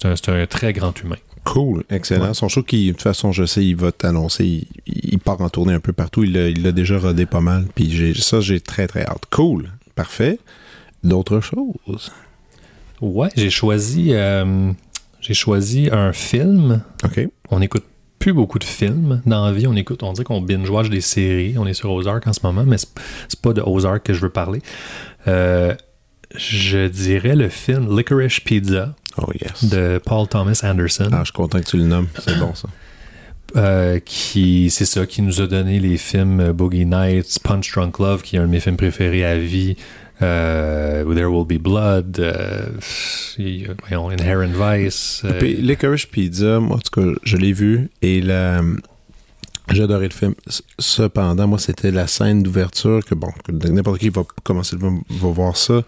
un, c'est un très grand humain. Cool, excellent. Ouais. Son show qui, de toute façon, je sais, il va t'annoncer. Il, il part en tournée un peu partout. Il l'a déjà rodé pas mal. Puis j'ai- ça, j'ai très, très hâte. Cool, parfait. D'autres choses? Ouais, j'ai choisi, euh, j'ai choisi un film. OK. On écoute plus beaucoup de films dans la vie. On écoute, on dit qu'on binge-watch des séries. On est sur Ozark en ce moment, mais c'est c'est pas de Ozark que je veux parler. Euh, je dirais le film Licorice Pizza Oh, yes. de Paul Thomas Anderson. Ah, je suis content que tu le nommes. C'est bon, ça. Euh, qui c'est ça qui nous a donné les films Boogie Nights, Punch Drunk Love, qui est un de mes films préférés à vie, euh, There Will Be Blood, euh, voyons, Inherent Vice. Licorice Pizza, moi, en tout cas, je l'ai vu et la... j'ai adoré le film. Cependant, moi, c'était la scène d'ouverture que, bon, n'importe qui va commencer va, va voir ça.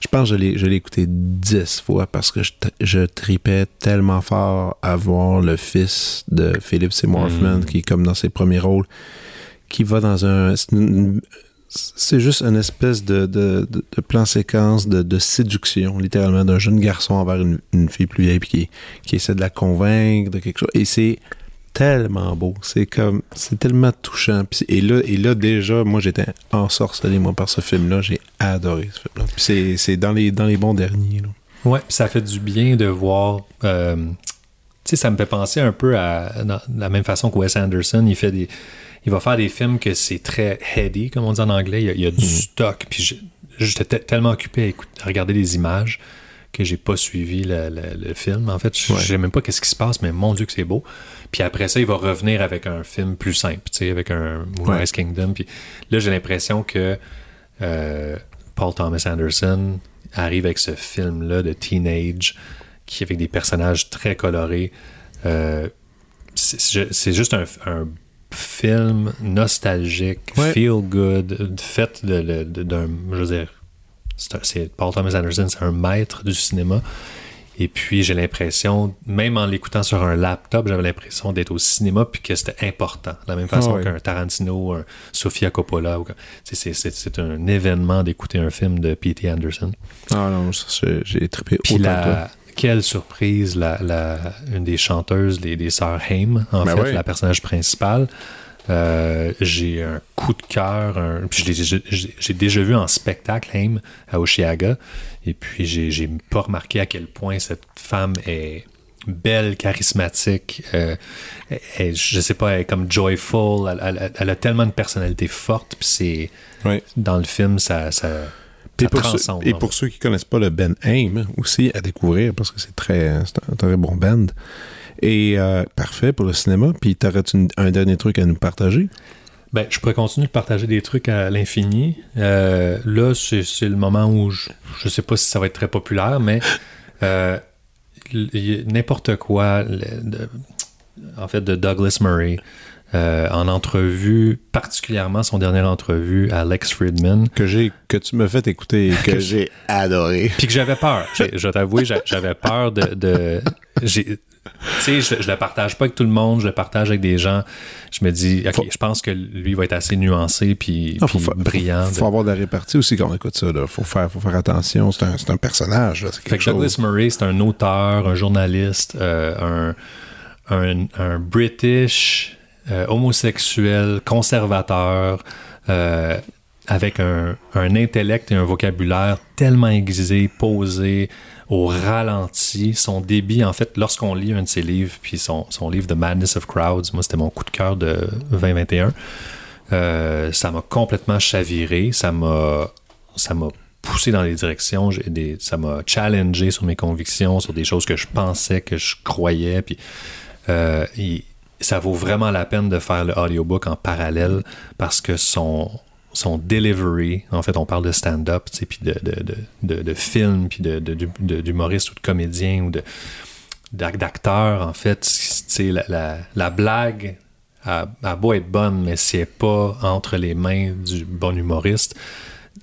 Je pense que je l'ai, je l'ai écouté dix fois parce que je, je tripais tellement fort à voir le fils de Philip Seymour Hoffman Mm. qui est comme dans ses premiers rôles, qui va dans un... c'est une- c'est juste une espèce de, de, de- de plan séquence de, de séduction, littéralement, d'un jeune garçon envers une, une fille plus vieille puis qui, qui essaie de la convaincre de quelque chose. Et c'est tellement beau. C'est comme, c'est tellement touchant. Puis- et là, et là, déjà, moi, j'étais ensorcelé, moi, par ce film-là. J'ai adoré ce film-là. Puis c'est, c'est dans les, dans les bons derniers, là. Ouais, puis ça fait du bien de voir. euh, tu sais, ça me fait penser un peu à dans- la même façon que Wes Anderson. Il fait des, il va faire des films que c'est très heady, comme on dit en anglais. Il y a, il y a du stock. Puis j'étais te- tellement occupé à, écouter- à regarder des images que j'ai pas suivi le, le- le film. En fait, je Ouais. sais même pas qu'est-ce qui se passe, mais mon Dieu que c'est beau. Puis après ça, il va revenir avec un film plus simple, tu sais, avec un Moonrise Kingdom. Puis là, j'ai l'impression que euh, Paul Thomas Anderson arrive avec ce film-là de teenage, qui avec des personnages très colorés. Euh, c'est juste un, un film nostalgique, Ouais. feel good, fait d'un, je veux dire, c'est Paul Thomas Anderson, c'est un maître du cinéma. Et puis j'ai l'impression, même en l'écoutant sur un laptop, j'avais l'impression d'être au cinéma puis que c'était important. De la même façon Ah qu'un Tarantino, un Sofia Coppola. ou c'est- c'est- C'est c'est un événement d'écouter un film de P.T. Anderson. Ah non, ça, j'ai, trippé Puis autant que toi. la, quelle surprise, la, la, une des chanteuses, les, des sœurs Haim, en Ben fait, la personnage principale. Euh, j'ai un coup de cœur. un- puis je l'ai- j'ai- J'ai j'ai déjà vu en spectacle Haim à Oshiaga. Et puis, j'ai pas remarqué à quel point cette femme est belle, charismatique. euh, elle- je sais pas, elle est comme joyful. Elle, elle- elle a tellement de personnalité forte. Puis c'est dans le film, ça, ça, Et pour, ceux, et pour ceux qui connaissent pas le Ben Haim, aussi à découvrir parce que c'est très, un très bon band. Et euh, parfait pour le cinéma. Puis t'aurais-tu un dernier truc à nous partager? Ben, je pourrais continuer de partager des trucs à l'infini. Euh, là, c'est le moment où je, je sais pas si ça va être très populaire, mais euh, n'importe quoi, le- de- en fait, de Douglas Murray, euh, en entrevue, particulièrement son dernière entrevue à Lex Friedman, Que j'ai que tu me fait écouter et que j'ai adoré. puis que j'avais peur. Je vais t'avouer, j'a- j'avais peur de. de j'ai- tu sais, je, je le partage pas avec tout le monde, je le partage avec des gens. Je me dis, OK, Faut- je pense que lui va être assez nuancé puis, brillant. faut, faut avoir de la répartie aussi quand on écoute ça. Il faut faire, faut faire attention. C'est un, un personnage. là. Fait que Douglas chose. Murray, c'est un auteur, un journaliste, euh, un, un, un British euh, homosexuel, conservateur, euh, avec un, un intellect et un vocabulaire tellement aiguisé, posé, au ralenti. Son débit, en fait, lorsqu'on lit un de ses livres, puis son, son livre The Madness of Crowds, moi, c'était mon coup de cœur de 2021. Euh, ça m'a complètement chaviré, ça m'a poussé dans les directions, ça m'a challengé sur mes convictions, sur des choses que je pensais, que je croyais, puis euh, ça vaut vraiment la peine de faire le audiobook en parallèle parce que son son delivery, en fait, on parle de stand-up, puis de, de, de, de, film, puis d'humoriste ou de comédien ou de d'acteur, en fait, la, la, la blague a, a beau être bonne, mais si elle n'est pas entre les mains du bon humoriste,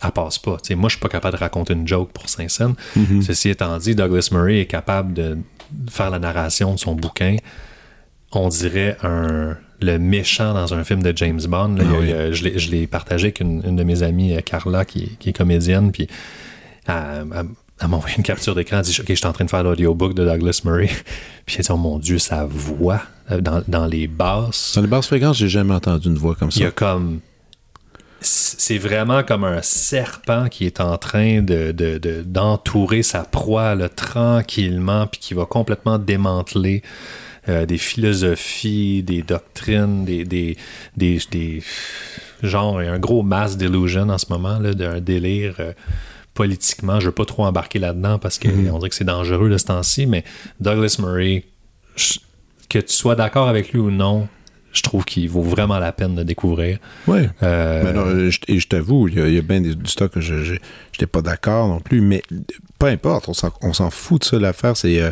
elle passe pas. Tu sais, moi, je suis pas capable de raconter une joke pour Saint-Saëns. Ceci étant dit, Douglas Murray est capable de faire la narration de son bouquin. On dirait un le méchant dans un film de James Bond. là. Ah oui. a- je l'ai- partagé avec une, une de mes amies, euh, Carla, qui, est- qui est comédienne, puis elle, elle- elle m'a envoyé une capture d'écran, elle dit « Ok, je suis en train de faire l'audiobook de Douglas Murray. » Puis elle dit « Oh mon Dieu, sa voix euh, dans, dans les basses. Dans les basses fréquences, j'ai jamais entendu une voix comme Il y ça. a comme. C'est vraiment comme un serpent qui est en train de, de- de- d'entourer sa proie là, tranquillement, puis qui va complètement démanteler euh, des philosophies, des doctrines, des, des, des, des- genre il y a un gros mass delusion en ce moment, là, d'un délire euh, politiquement. Je veux pas trop embarquer là-dedans parce qu'on dirait que c'est dangereux de ce temps-ci, mais Douglas Murray, je- que tu sois d'accord avec lui ou non, je trouve qu'il vaut vraiment la peine de découvrir. Ouais. Euh, Ben non, je, et je t'avoue, il y a, il y a bien des- du stock que je n'étais pas d'accord non plus, mais peu importe, on s'en, on s'en fout de ça. L'affaire, c'est, euh,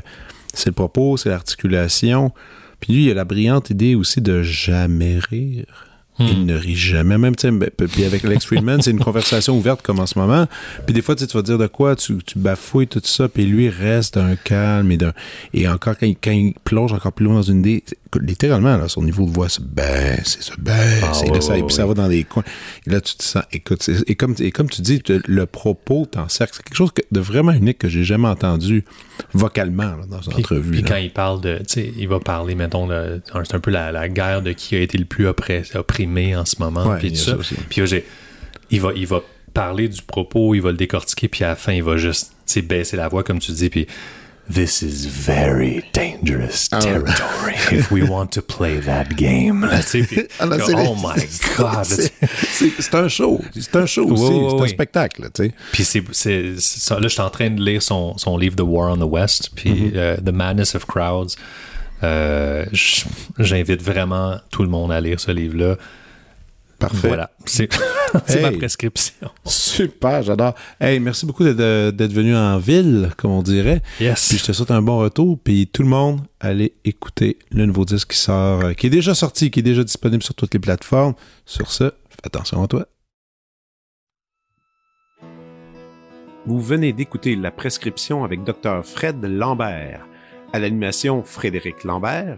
c'est le propos, c'est l'articulation. Puis lui, il a la brillante idée aussi de jamais rire. Il ne rit jamais. Même, tu sais, ben, puis avec Alex Friedman, c'est une conversation ouverte comme en ce moment. Puis des fois, tu sais, tu vas dire de quoi, tu, tu bafouilles tout ça, puis lui reste d'un calme et d'un. Et encore, quand il, quand il plonge encore plus loin dans une idée, écoute, littéralement, là, son niveau de voix se baisse, se baisse, Ah, et, là, ça, puis ça va dans des coins. Et là, tu te sens, écoute, et comme, et comme tu dis, te- le propos t'encercle. C'est quelque chose de vraiment unique que j'ai jamais entendu vocalement là, dans une Puis, entrevue. puis là. quand il parle de, tu sais, il va parler, mettons, c'est un peu la, la guerre de qui a été le plus opprimé en ce moment, Ouais, puis tout ça. ça aussi. Puis il va, il va parler du propos, il va le décortiquer, puis à la fin, il va juste, baisser la voix, comme tu dis, puis This is very dangerous Ah territory if we want to play that game. Puis, Ah, c'est- oh my God! C'est- un show. C'est un show c'est un spectacle, là, tu sais. Puis c'est. Là, je suis en train de lire son, son livre The War on the West, puis Mm-hmm. euh, The Madness of Crowds. Euh, j'invite vraiment tout le monde à lire ce livre-là. Parfait. Voilà, c'est, ma prescription. Super, j'adore. Hey, merci beaucoup d'être, d'être venu en ville, comme on dirait. Yes. Puis je te souhaite un bon retour. Puis tout le monde, allez écouter le nouveau disque qui sort, euh, qui est déjà sorti, qui est déjà disponible sur toutes les plateformes. Sur ce, fais attention à toi. Vous venez d'écouter la prescription avec Dr. Fred Lambert. À l'animation, Frédéric Lambert.